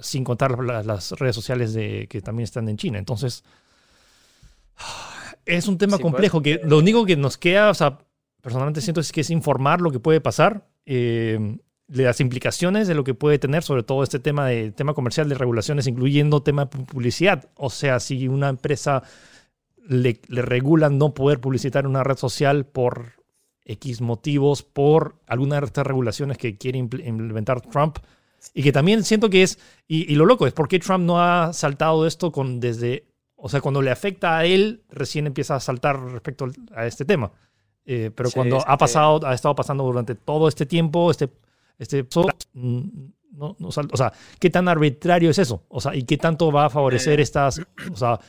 A: sin contar las, redes sociales de, que también están en China. Entonces, es un tema complejo que lo único que nos queda, o sea, personalmente siento es que es informar lo que puede pasar, eh, de las implicaciones de lo que puede tener, sobre todo este tema de tema comercial de regulaciones, incluyendo tema de publicidad. O sea, si una empresa le, regulan no poder publicitar en una red social por X motivos, por alguna de estas regulaciones que quiere implementar Trump. Y que también siento que es, y, lo loco es por qué Trump no ha saltado esto con desde, o sea, cuando le afecta a él, recién empieza a saltar respecto a este tema. Eh, pero cuando ha pasado, ha estado pasando durante todo este tiempo, este, este, no, no, o sea, ¿qué tan arbitrario es eso? O sea, ¿y qué tanto va a favorecer eh. estas, o sea,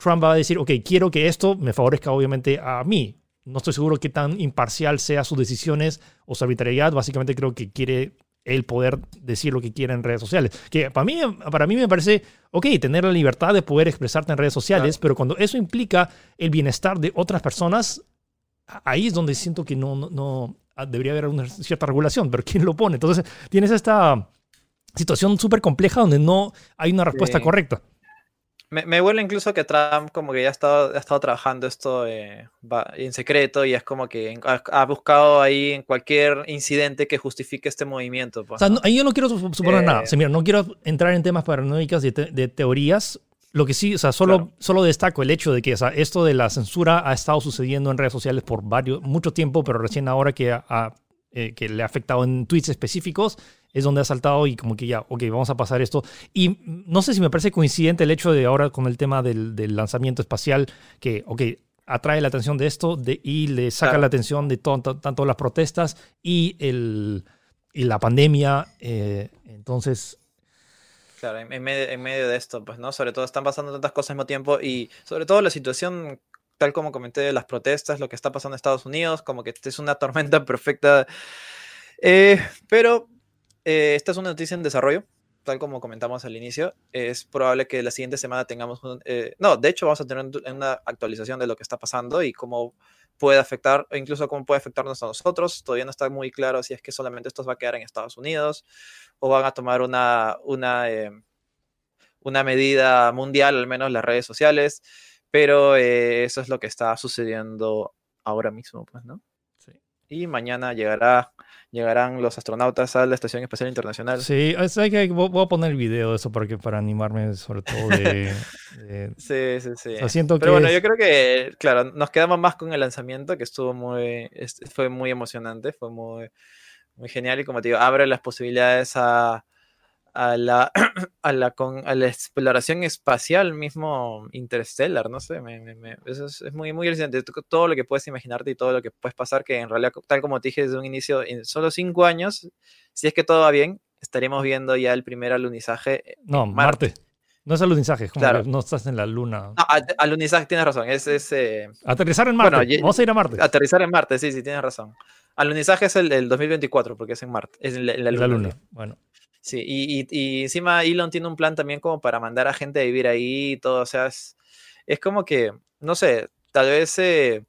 A: Trump va a decir, ok, quiero que esto me favorezca obviamente a mí. No estoy seguro qué tan imparcial sea sus decisiones o su arbitrariedad. Básicamente creo que quiere él poder decir lo que quiera en redes sociales. Que para mí, para mí me parece, ok, tener la libertad de poder expresarte en redes sociales, pero cuando eso implica el bienestar de otras personas, ahí es donde siento que no, no, ah, debería haber una cierta regulación, pero ¿quién lo pone? Entonces tienes esta situación súper compleja donde no hay una respuesta correcta.
B: Me, me huele incluso que Trump como que ya ha estado, ha estado trabajando esto eh, en secreto y es como que ha, buscado ahí en cualquier incidente que justifique este movimiento.
A: Pues, o sea, ahí yo no quiero suponer nada. O sea, mira, no quiero entrar en temas paranoicos de, de, teorías, Lo que sí, o sea, solo, solo destaco el hecho de que o sea, esto de la censura ha estado sucediendo en redes sociales por varios, mucho tiempo, pero recién ahora que, ha, eh, que le ha afectado en tweets específicos, es donde ha saltado y como que ya, ok, vamos a pasar esto. Y no sé si me parece coincidente el hecho de ahora con el tema del, del lanzamiento espacial, que, ok, atrae la atención de esto de, y le saca la atención de tanto las protestas y, el, y la pandemia. Eh, entonces...
B: Claro, en, medio, de esto, pues, ¿no? Sobre todo están pasando tantas cosas al mismo tiempo y sobre todo la situación, tal como comenté, de las protestas, lo que está pasando en Estados Unidos, como que es una tormenta perfecta. Eh, pero eh, esta es una noticia en desarrollo, tal como comentamos al inicio. Es probable que la siguiente semana tengamos un, eh, no, de hecho vamos a tener una actualización de lo que está pasando y cómo puede afectar, o incluso cómo puede afectarnos a nosotros. Todavía no está muy claro si es que solamente esto va a quedar en Estados Unidos o van a tomar una, una, eh, una medida mundial, al menos las redes sociales. Pero eso es lo que está sucediendo ahora mismo, pues, ¿no? Y mañana llegará llegarán los astronautas a la Estación Espacial Internacional.
A: Sí, es que voy a poner el video de eso para, que, para animarme sobre todo de...
B: sí, sí, sí. siento Pero bueno, yo creo que, claro, nos quedamos más con el lanzamiento, que estuvo muy, fue muy emocionante, fue muy, muy genial y como te digo, abre las posibilidades a a la, a la, con, a la exploración espacial mismo interstellar, no sé, me, me, eso es, muy, muy interesante, todo lo que puedes imaginarte y todo lo que puedes pasar, que en realidad, tal como te dije desde un inicio, en solo cinco años, si es que todo va bien, estaríamos viendo ya el primer alunizaje.
A: No, Marte. No es alunizaje, es como claro. no estás en la luna.
B: No, alunizaje, tienes razón. Es, es eh,
A: Aterrizar en Marte. Vamos a ir a Marte.
B: Aterrizar en Marte, sí, sí, tienes razón. Alunizaje es el, el 2024, porque es en Marte. Es en la,
A: la luna. Bueno.
B: Sí, y, y, encima Elon tiene un plan también como para mandar a gente a vivir ahí y todo, o sea, es, como que, no sé, tal vez eh,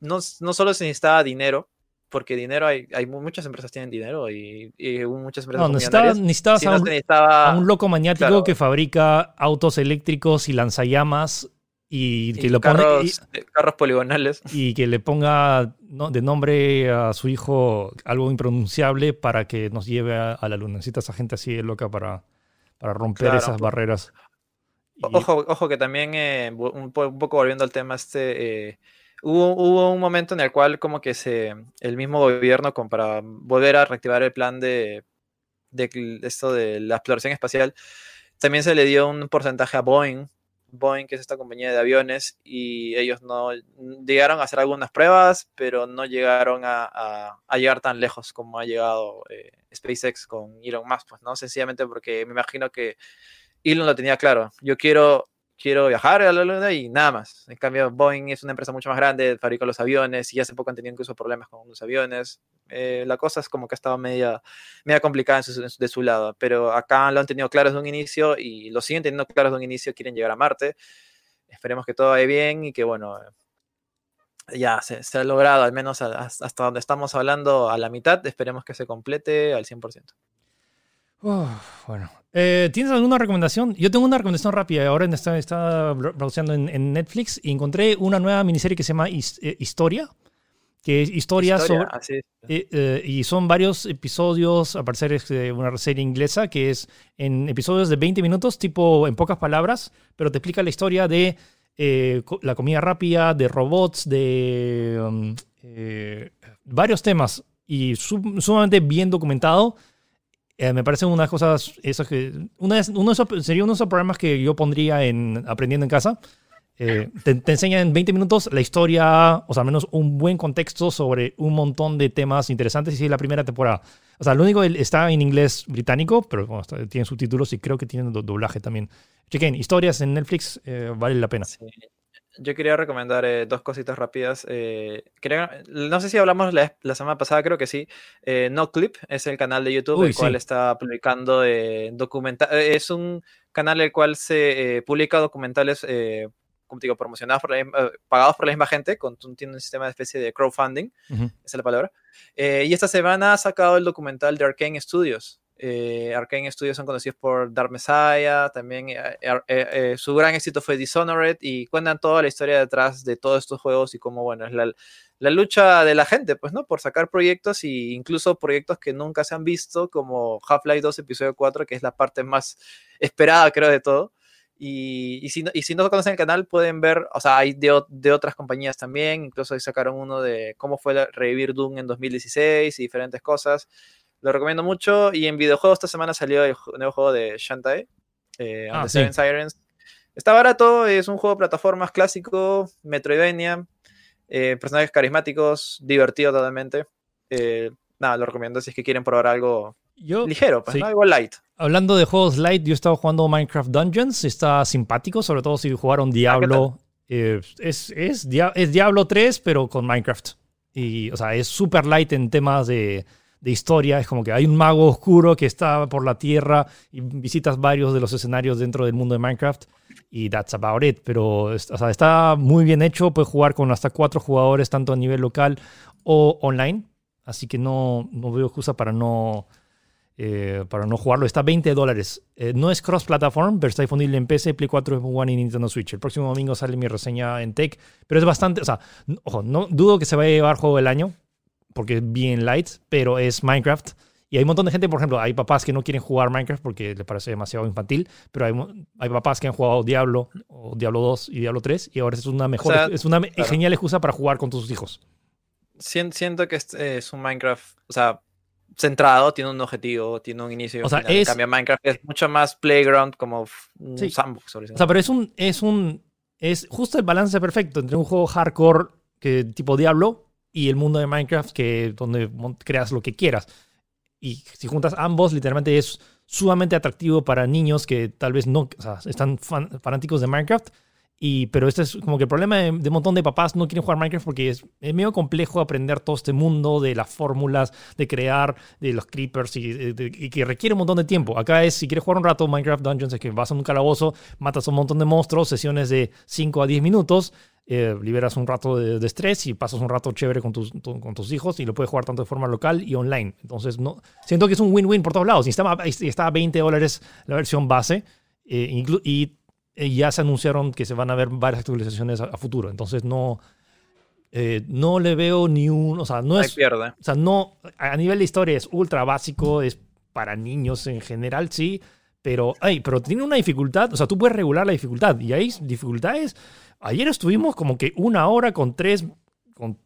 B: no, no, solo se necesitaba dinero, porque dinero hay, hay muchas empresas tienen dinero y, muchas empresas
A: no, necesitaba, necesitabas a, un, loco maniático que fabrica autos eléctricos y lanzallamas y que lo
B: carros, carros poligonales.
A: Y que le ponga de nombre a su hijo algo impronunciable para que nos lleve a, la luna. Necesita esa gente así de loca para, para romper esas barreras.
B: Ojo, ojo que también, eh, un, poco volviendo al tema este, eh, hubo, hubo, un momento en el cual como que se, el mismo gobierno, como para volver a reactivar el plan de, de esto de la exploración espacial, también se le dio un porcentaje a Boeing Boeing, que es esta compañía de aviones, y ellos no llegaron a hacer algunas pruebas, pero no llegaron a, llegar tan lejos como ha llegado eh, SpaceX con Elon Musk, pues, ¿no? Sencillamente porque me imagino que Elon lo tenía claro. Yo quiero quiero viajar a la luna y nada más. En cambio, Boeing es una empresa mucho más grande, fabrica los aviones y hace poco han tenido incluso problemas con los aviones. Eh, la cosa es como que estaba media, media complicada de su lado, pero acá lo han tenido claro desde un inicio y lo siguen teniendo claro desde un inicio, quieren llegar a Marte. Esperemos que todo vaya bien y que, bueno, ya se, se ha logrado, al menos hasta donde estamos hablando, a la mitad. Esperemos que se complete al 100%
A: bueno. Eh, ¿Tienes alguna recomendación? Yo tengo una recomendación rápida. Ahora está, está browseando en, Netflix y encontré una nueva miniserie que se llama eh, Historia. Que es historia, sobre. Eh, y son varios episodios, a parecer es una serie inglesa, que es en episodios de 20 minutos, tipo en pocas palabras, pero te explica la historia de la comida rápida, de robots, de um, varios temas y sumamente bien documentado eh, me parecen unas cosas, esas que, una, uno sería uno de esos programas que yo pondría en Aprendiendo en Casa. Eh, te, te, enseña en 20 minutos la historia, o sea, al menos un buen contexto sobre un montón de temas interesantes. Y sí, la primera temporada. O sea, lo único está en inglés británico, pero bueno, tiene subtítulos y creo que tiene doblaje también. Chequen, historias en Netflix, eh, vale la pena. Sí.
B: Yo quería recomendar eh, dos cositas rápidas. Eh, no sé si hablamos la, semana pasada, creo que sí. Eh, no Clip es el canal de YouTube, el cual está publicando documentales. Es un canal el cual se publica documentales, como digo, promocionados por pagados por la misma gente, con, tiene un sistema de especie de crowdfunding, esa es la palabra. y esta semana ha sacado el documental de Arkane Studios. Eh, Arkane Studios son conocidos por Dark Messiah, también eh, eh, eh, su gran éxito fue Dishonored y cuentan toda la historia detrás de todos estos juegos y cómo, bueno, es la, la, lucha de la gente, pues, ¿no? Por sacar proyectos e incluso proyectos que nunca se han visto, como Half-Life 2 Episodio 4, que es la parte más esperada, creo, de todo. Y, si no, y si no conocen el canal, pueden ver, o sea, hay de, de otras compañías también, incluso sacaron uno de cómo fue revivir Doom en 2016 y diferentes cosas. Lo recomiendo mucho. Y en videojuegos esta semana salió el nuevo juego de Shantae, eh, ah, Seven Sirens. Está barato, es un juego de plataformas clásico, Metroidvania, eh, personajes carismáticos, divertido totalmente. Eh, nada, lo recomiendo si es que quieren probar algo ligero, pues, algo light.
A: Hablando de juegos light, yo he estado jugando Minecraft Dungeons, está simpático, sobre todo si jugaron ah, Diablo. es, es, es, Diablo 3, pero con Minecraft. Y, o sea, es super light en temas de, de historia. Es como que hay un mago oscuro que está por la tierra y visitas varios de los escenarios dentro del mundo de Minecraft. Y that's about it. Pero está muy bien hecho. Puedes jugar con hasta cuatro jugadores, tanto a nivel local o online. Así que no, no veo excusa para no, eh, para no jugarlo. Está a 20 dólares. Eh, no es cross-platform, pero está disponible en PC, Play 4, One y Nintendo Switch. El próximo domingo sale mi reseña en Tech. Pero es bastante. O sea, ojo, no dudo que se vaya a llevar juego del año porque es bien light, pero es Minecraft. Y hay un montón de gente, por ejemplo, hay papás que no quieren jugar Minecraft porque les parece demasiado infantil, pero hay, hay papás que han jugado Diablo, o Diablo 2 y Diablo 3, y ahora es una mejor, es una genial excusa para jugar con tus hijos.
B: Siento que es, un Minecraft, o sea, centrado, tiene un objetivo, tiene un inicio. O sea, es, en cambio, Minecraft es mucho más playground, como un sandbox.
A: O sea, pero es un, es un, es justo el balance perfecto entre un juego hardcore que tipo Diablo y el mundo de Minecraft, que donde creas lo que quieras. Y si juntas ambos, literalmente es sumamente atractivo para niños que tal vez no o sea, están fanáticos de Minecraft. Y, pero este es como que el problema de, un montón de papás no quieren jugar Minecraft porque es, medio complejo aprender todo este mundo de las fórmulas, de crear, de los creepers y, que requiere un montón de tiempo. Acá es, si quieres jugar un rato Minecraft Dungeons, es que vas a un calabozo, matas a un montón de monstruos, sesiones de 5 a 10 minutos eh, liberas un rato de, estrés y pasas un rato chévere con tus, con tus hijos y lo puedes jugar tanto de forma local y online. Entonces, no, siento que es un win-win por todos lados. Y está, está a 20 dólares la versión base eh, y eh, ya se anunciaron que se van a ver varias actualizaciones a, futuro. Entonces, no, no le veo ni un. O sea, no es.
B: Pierde.
A: O sea, no. A nivel de historia es ultra básico, es para niños en general, sí. Pero, ay, pero tiene una dificultad. O sea, tú puedes regular la dificultad. Y hay dificultades Ayer estuvimos como que una hora con tres, con,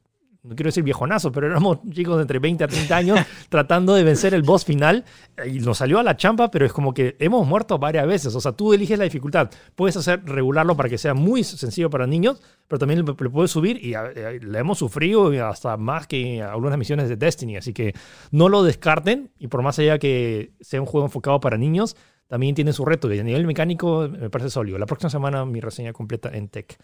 A: no quiero decir viejonazo, pero éramos chicos de entre 20 a 30 años tratando de vencer el boss final y nos salió a la champa, pero es como que hemos muerto varias veces. O sea, tú eliges la dificultad. Puedes hacer regularlo para que sea muy sencillo para niños, pero también le, puedes subir y le hemos sufrido hasta más que algunas misiones de Destiny. Así que no lo descarten y por más allá que sea un juego enfocado para niños, también tiene su reto. Y a nivel mecánico me parece sólido. La próxima semana mi reseña completa en Tech.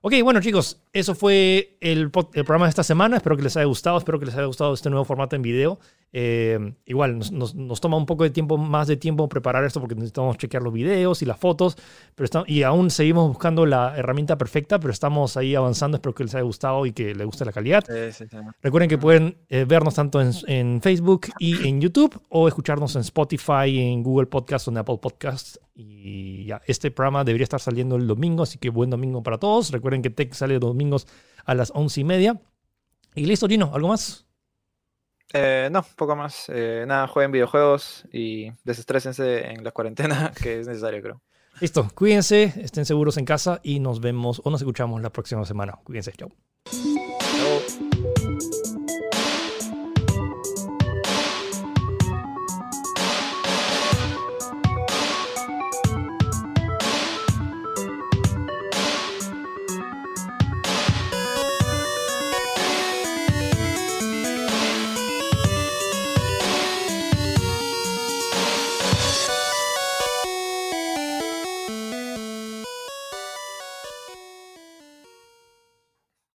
A: Ok, bueno chicos, eso fue el, el, programa de esta semana. Espero que les haya gustado, espero que les haya gustado este nuevo formato en video. Eh, igual nos, nos, toma un poco de tiempo, más de tiempo preparar esto porque necesitamos chequear los videos y las fotos. Pero estamos, y aún seguimos buscando la herramienta perfecta, pero estamos ahí avanzando. Espero que les haya gustado y que les guste la calidad. Recuerden que pueden eh, vernos tanto en, en, Facebook y en YouTube o escucharnos en Spotify, en Google Podcast o en Apple Podcasts. Y ya, este programa debería estar saliendo el domingo, así que buen domingo para todos. Recuerden que Tech sale domingos a las once y media. Y listo, Gino, ¿algo más?
B: Eh, no, poco más. Eh, nada, jueguen videojuegos y desestrésense en la cuarentena, que es necesario, creo.
A: Listo, cuídense, estén seguros en casa y nos vemos o nos escuchamos la próxima semana. Cuídense, chao. Chao.